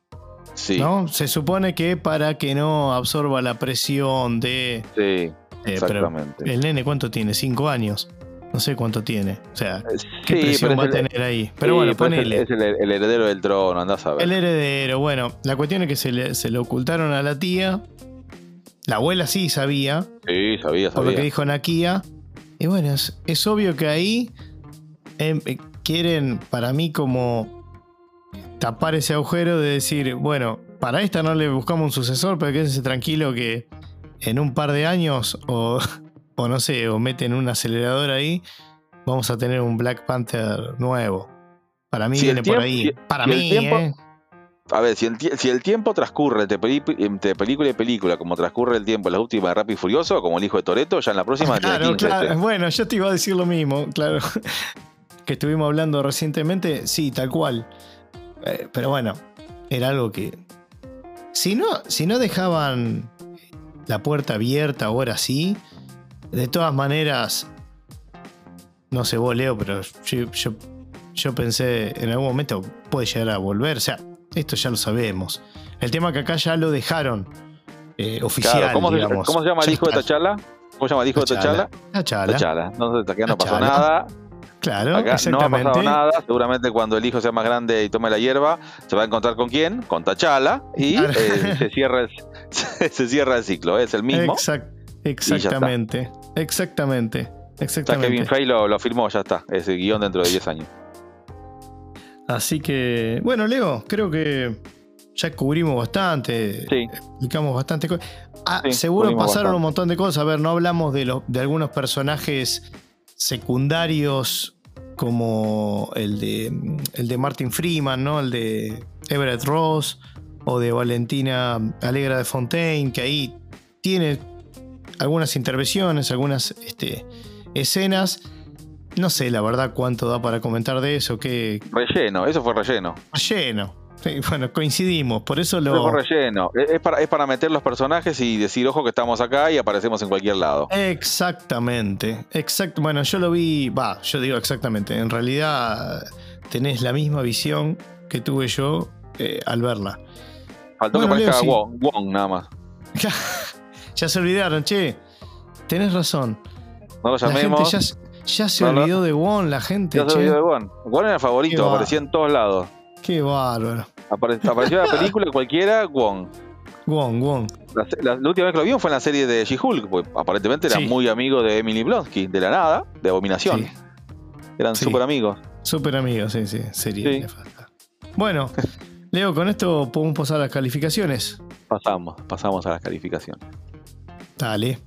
Sí. ¿no? Se supone que para que no absorba la presión de. Sí. Eh, exactamente. el nene, ¿cuánto tiene? ¿Cinco años? No sé cuánto tiene. O sea, eh, ¿qué presión va a tener ahí? Pero bueno, ponele. Es el, heredero del trono, andás a ver. El heredero, bueno. La cuestión es que se le, se le ocultaron a la tía. La abuela sí sabía. Sí, sabía, sabía. Por lo que dijo Nakia. Y bueno, es, es obvio que ahí em, quieren para mí como tapar ese agujero de decir, bueno, para esta no le buscamos un sucesor, pero quédense tranquilo que en un par de años o, o no sé, o meten un acelerador ahí, vamos a tener un Black Panther nuevo. Para mí viene por ahí. para mí, ¿eh? A ver, si el, tiempo transcurre entre, película y película, como transcurre el tiempo en la última de Rápido y Furioso, como el hijo de Toreto, ya en la próxima claro, claro. Bueno, yo te iba a decir lo mismo, claro que estuvimos hablando recientemente, sí, tal cual. Eh, pero bueno, era algo que. Si no, si no dejaban la puerta abierta ahora sí, de todas maneras. No sé vos, Leo, pero yo, yo, pensé en algún momento puede llegar a volver. O sea, esto ya lo sabemos. El tema que acá ya lo dejaron eh, oficial. ¿cómo, Se, llama el hijo de esta charla? ¿Cómo se llama el hijo de T'Challa? T'Challa. T'Challa. Entonces acá no pasó nada. Claro, Acá no ha exactamente. pasado nada. Seguramente cuando el hijo sea más grande y tome la hierba, se va a encontrar con quién? Con T'Challa. Y Claro. eh, se, cierra el, se cierra el ciclo. Es el mismo. Exact- exactamente. Exactamente. Exactamente. Kevin Feige lo, lo firmó, ya está. Ese guion dentro de 10 años. Así que, bueno, Leo, creo que ya cubrimos bastante. Sí. Explicamos bastante cosas. Ah, Sí, seguro pasaron bastante. un montón de cosas. A ver, no hablamos de, los, de algunos personajes secundarios como el de, el de Martin Freeman, ¿no? El de Everett Ross o de Valentina Alegra de Fontaine, que ahí tiene algunas intervenciones, algunas este, escenas. No sé, la verdad, cuánto da para comentar de eso, que Relleno, eso fue relleno. Relleno. Sí, bueno, coincidimos, por eso lo. fue relleno. Es es para, es para meter los personajes y decir, ojo que estamos acá y aparecemos en cualquier lado. Exactamente. Exacto. Bueno, yo lo vi. Va, yo digo exactamente. En realidad tenés la misma visión que tuve yo eh, al verla. Faltó Bueno, que Leo, parezca sí. Wong, Wong nada más. ya se olvidaron, che. Tenés razón. No lo La gente llamemos. ya, ya se No, no. olvidó de Won, la gente, Ya se olvidó de Wong. Wong era el favorito, aparecía en todos lados. Qué bárbaro. Apare- apareció en la película cualquiera, Wong. Won, Won. La, se- la- la última vez que lo vimos fue en la serie de She-Hulk, porque aparentemente era Sí. muy amigo de Emily Blonsky, de la nada, de Abominación. Sí. Eran Sí. súper amigos. Súper amigo, sí, sí. Sería nefasta. Bueno, Leo, con esto podemos pasar a las calificaciones. Pasamos, pasamos a las calificaciones. Dale.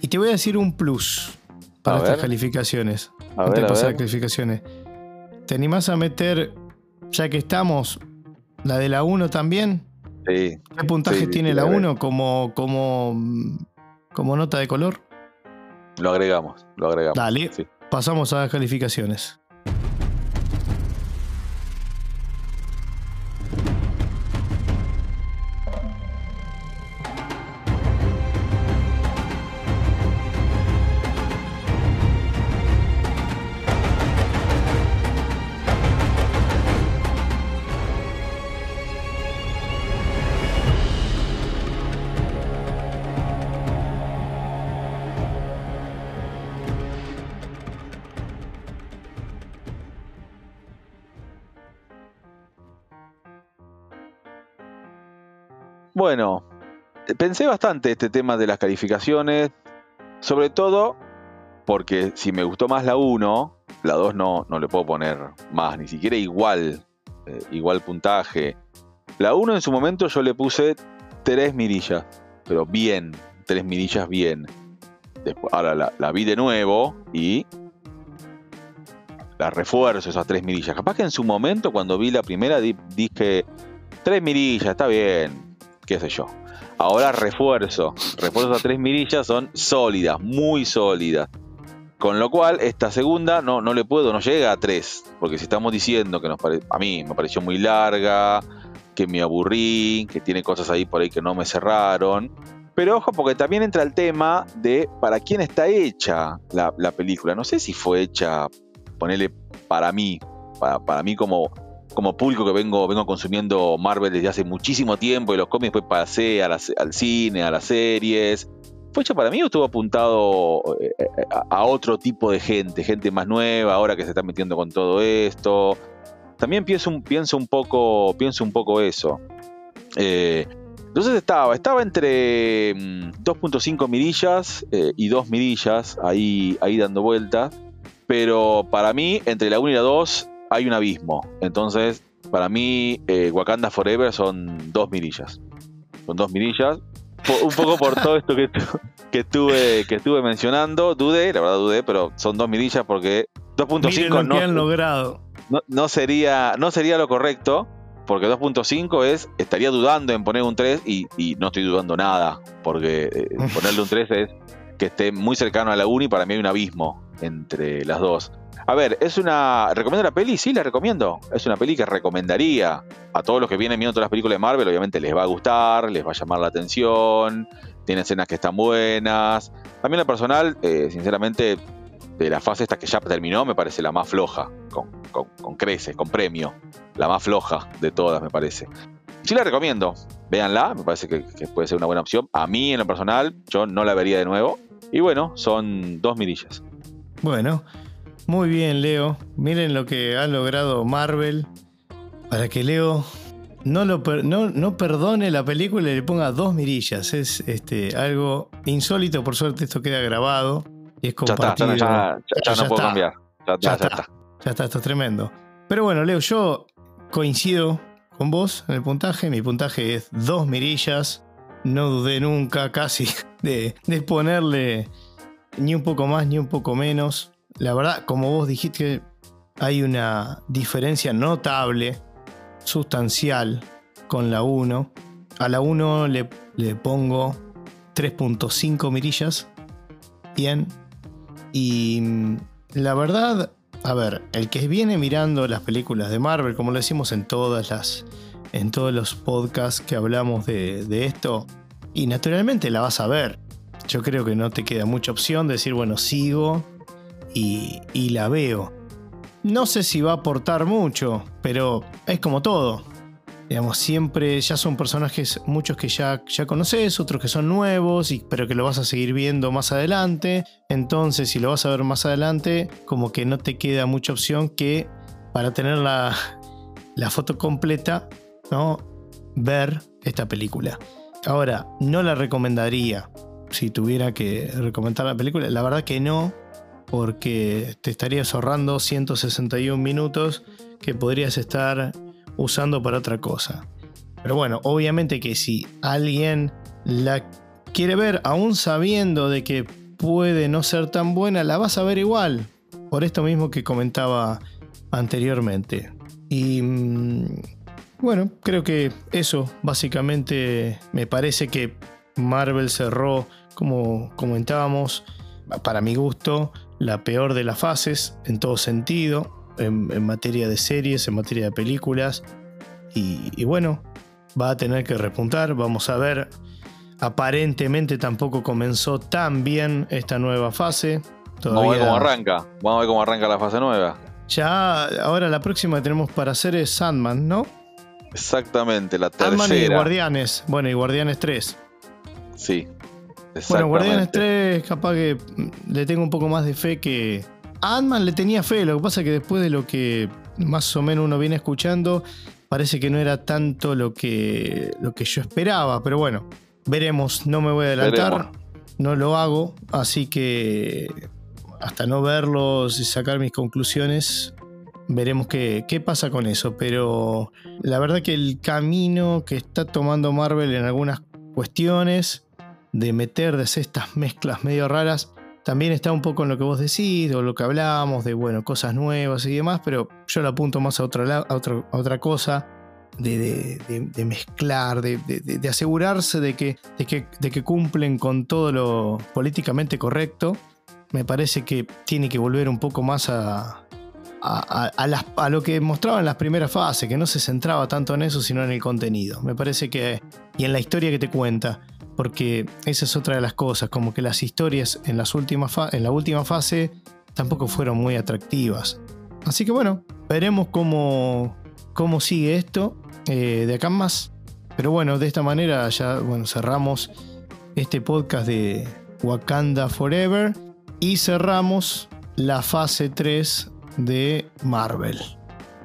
Y te voy a decir un plus para A estas ver. calificaciones. A antes ver, de a pasar a ver. las calificaciones. ¿Te animás a meter, ya que estamos, la de la 1 también? Sí. ¿Qué puntaje Sí, tiene la la agrego. 1 como, como, como nota de color? Lo agregamos, lo agregamos. Dale. Sí. Pasamos a las calificaciones. Pensé bastante este tema de las calificaciones, sobre todo porque si me gustó más la 1, la 2 no, no le puedo poner más, ni siquiera igual, eh, igual puntaje. La 1 en su momento yo le puse 3 mirillas, pero bien, 3 mirillas bien. Después, ahora la, vi de nuevo y la refuerzo esas 3 mirillas. Capaz que en su momento cuando vi la primera di- dije 3 mirillas, está bien, qué sé yo. Ahora refuerzo. Refuerzo a tres mirillas son sólidas, muy sólidas. Con lo cual, esta segunda no, no le puedo, no llega a tres. Porque si estamos diciendo que nos a mí me pareció muy larga, que me aburrí, que tiene cosas ahí por ahí que no me cerraron. Pero ojo, porque también entra el tema de para quién está hecha la, la película. No sé si fue hecha, ponerle para mí, para mí como, como público que vengo, vengo consumiendo Marvel desde hace muchísimo tiempo y los cómics, después pasé a las- al cine, a las series. ¿Fue hecha para mí o estuvo apuntado eh, eh, a, a otro tipo de gente? Gente más nueva, ahora que se está metiendo con todo esto. También pienso un, pienso un, poco, pienso un poco eso. Eh, entonces estaba, estaba entre mm, 2.5 mirillas eh, y 2 mirillas ahí, ahí dando vueltas. Pero para mí, entre la 1 y la 2 hay un abismo. Entonces, para mí, eh, Wakanda Forever son 2 mirillas. Son 2 mirillas. Un poco por todo esto que, tu- que, estuve, que estuve mencionando. Dudé, la verdad dudé, pero son 2 mirillas porque Miren 2.5 lo no, que han logrado. no, no sería, no sería lo correcto, porque 2.5 es, estaría dudando en poner un 3 y, y no estoy dudando nada, porque eh, ponerle un 3 es que esté muy cercano a la 1 y para mí hay un abismo entre las dos. A ver, ¿es una. ¿Recomiendo la peli? Sí, la recomiendo. Es una peli que recomendaría a todos los que vienen viendo todas las películas de Marvel. Obviamente les va a gustar, les va a llamar la atención. Tiene escenas que están buenas. También la personal, eh, sinceramente, de la fase esta que ya terminó, me parece la más floja. Con, con, con creces, con premio. La más floja de todas, me parece. Sí la recomiendo. Véanla, me parece que, que puede ser una buena opción. A mí, en lo personal, yo no la vería de nuevo. Y bueno, son dos mirillas. Bueno, muy bien, Leo. Miren lo que ha logrado Marvel para que Leo no, lo no, perdone la película y le ponga dos mirillas. Es este, algo insólito. Por suerte, esto queda grabado y es compartido. Ya, ya, no puedo cambiar. Ya, está. Ya está, esto es tremendo. Pero bueno, Leo, yo coincido con vos en el puntaje. Mi puntaje es dos mirillas. No dudé nunca casi de, de ponerle ni un poco más ni un poco menos. La verdad, como vos dijiste, hay una diferencia notable, sustancial con la 1. A la 1 le, le pongo 3.5 mirillas. Bien. Y mm, la verdad, a ver, el que viene mirando las películas de Marvel, como lo decimos en todas las. En todos los podcasts que hablamos de, de esto, y naturalmente la vas a ver. Yo creo que no te queda mucha opción de decir, bueno, sigo y, la veo. No sé si va a aportar mucho, pero es como todo. Digamos, siempre ya son personajes, muchos que ya, ya conoces, otros que son nuevos, y, pero que lo vas a seguir viendo más adelante. Entonces, si lo vas a ver más adelante, como que no te queda mucha opción que para tener la, la foto completa, ¿no? ver esta película. Ahora, no la recomendaría si tuviera que recomendar la película. La verdad que no, porque te estarías ahorrando 161 minutos que podrías estar usando para otra cosa. Pero bueno, obviamente que si alguien la quiere ver, aún sabiendo de que puede no ser tan buena, la vas a ver igual. Por esto mismo que comentaba anteriormente. Y mm, bueno, creo que eso básicamente me parece que Marvel cerró, como comentábamos, para mi gusto, la peor de las fases en todo sentido, en, materia de series, en materia de películas. Y, bueno, va a tener que repuntar, vamos a ver. Aparentemente tampoco comenzó tan bien esta nueva fase. Vamos a ver cómo arranca. Vamos a ver cómo arranca la fase nueva. Ya, ahora la próxima que tenemos para hacer es Sandman, ¿no? Exactamente, la tercera. Ant-Man y Guardianes. Bueno, y Guardianes 3. Sí. Bueno, Guardianes 3, capaz que le tengo un poco más de fe que. A Ant-Man le tenía fe, lo que pasa es que después de lo que más o menos uno viene escuchando, parece que no era tanto lo que, lo que yo esperaba, pero bueno, veremos, no me voy a adelantar, no lo hago, así que hasta no verlos y sacar mis conclusiones, veremos qué, qué, pasa con eso. Pero la verdad que el camino que está tomando Marvel en algunas cuestiones de meter de estas mezclas medio raras, también está un poco en lo que vos decís, o lo que hablábamos, de bueno, cosas nuevas y demás, pero yo lo apunto más a otra, a a otra cosa, de, de, mezclar, de, asegurarse de que, que, de que cumplen con todo lo políticamente correcto. Me parece que tiene que volver un poco más a, a, a, lo que mostraba en las primeras fases, que no se centraba tanto en eso, sino en el contenido. Me parece que. y en la historia que te cuenta. Porque esa es otra de las cosas, como que las historias en, las últimas la última fase tampoco fueron muy atractivas. Así que bueno, veremos cómo, cómo sigue esto eh, de acá en más. Pero bueno, de esta manera ya bueno, cerramos este podcast de Wakanda Forever y cerramos la fase 3 de Marvel.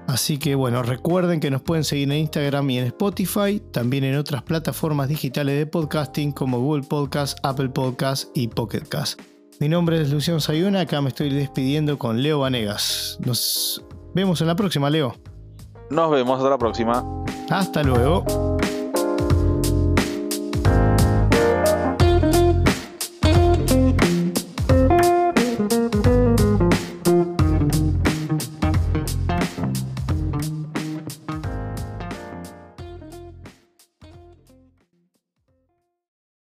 Así que bueno, recuerden que nos pueden seguir en Instagram y en Spotify, también en otras plataformas digitales de podcasting como Google Podcast, Apple Podcast y Pocket Cast. Mi nombre es Luciano Sayuna, acá me estoy despidiendo con Leo Vanegas. Nos vemos en la próxima, Leo. Nos vemos hasta la próxima. Hasta luego.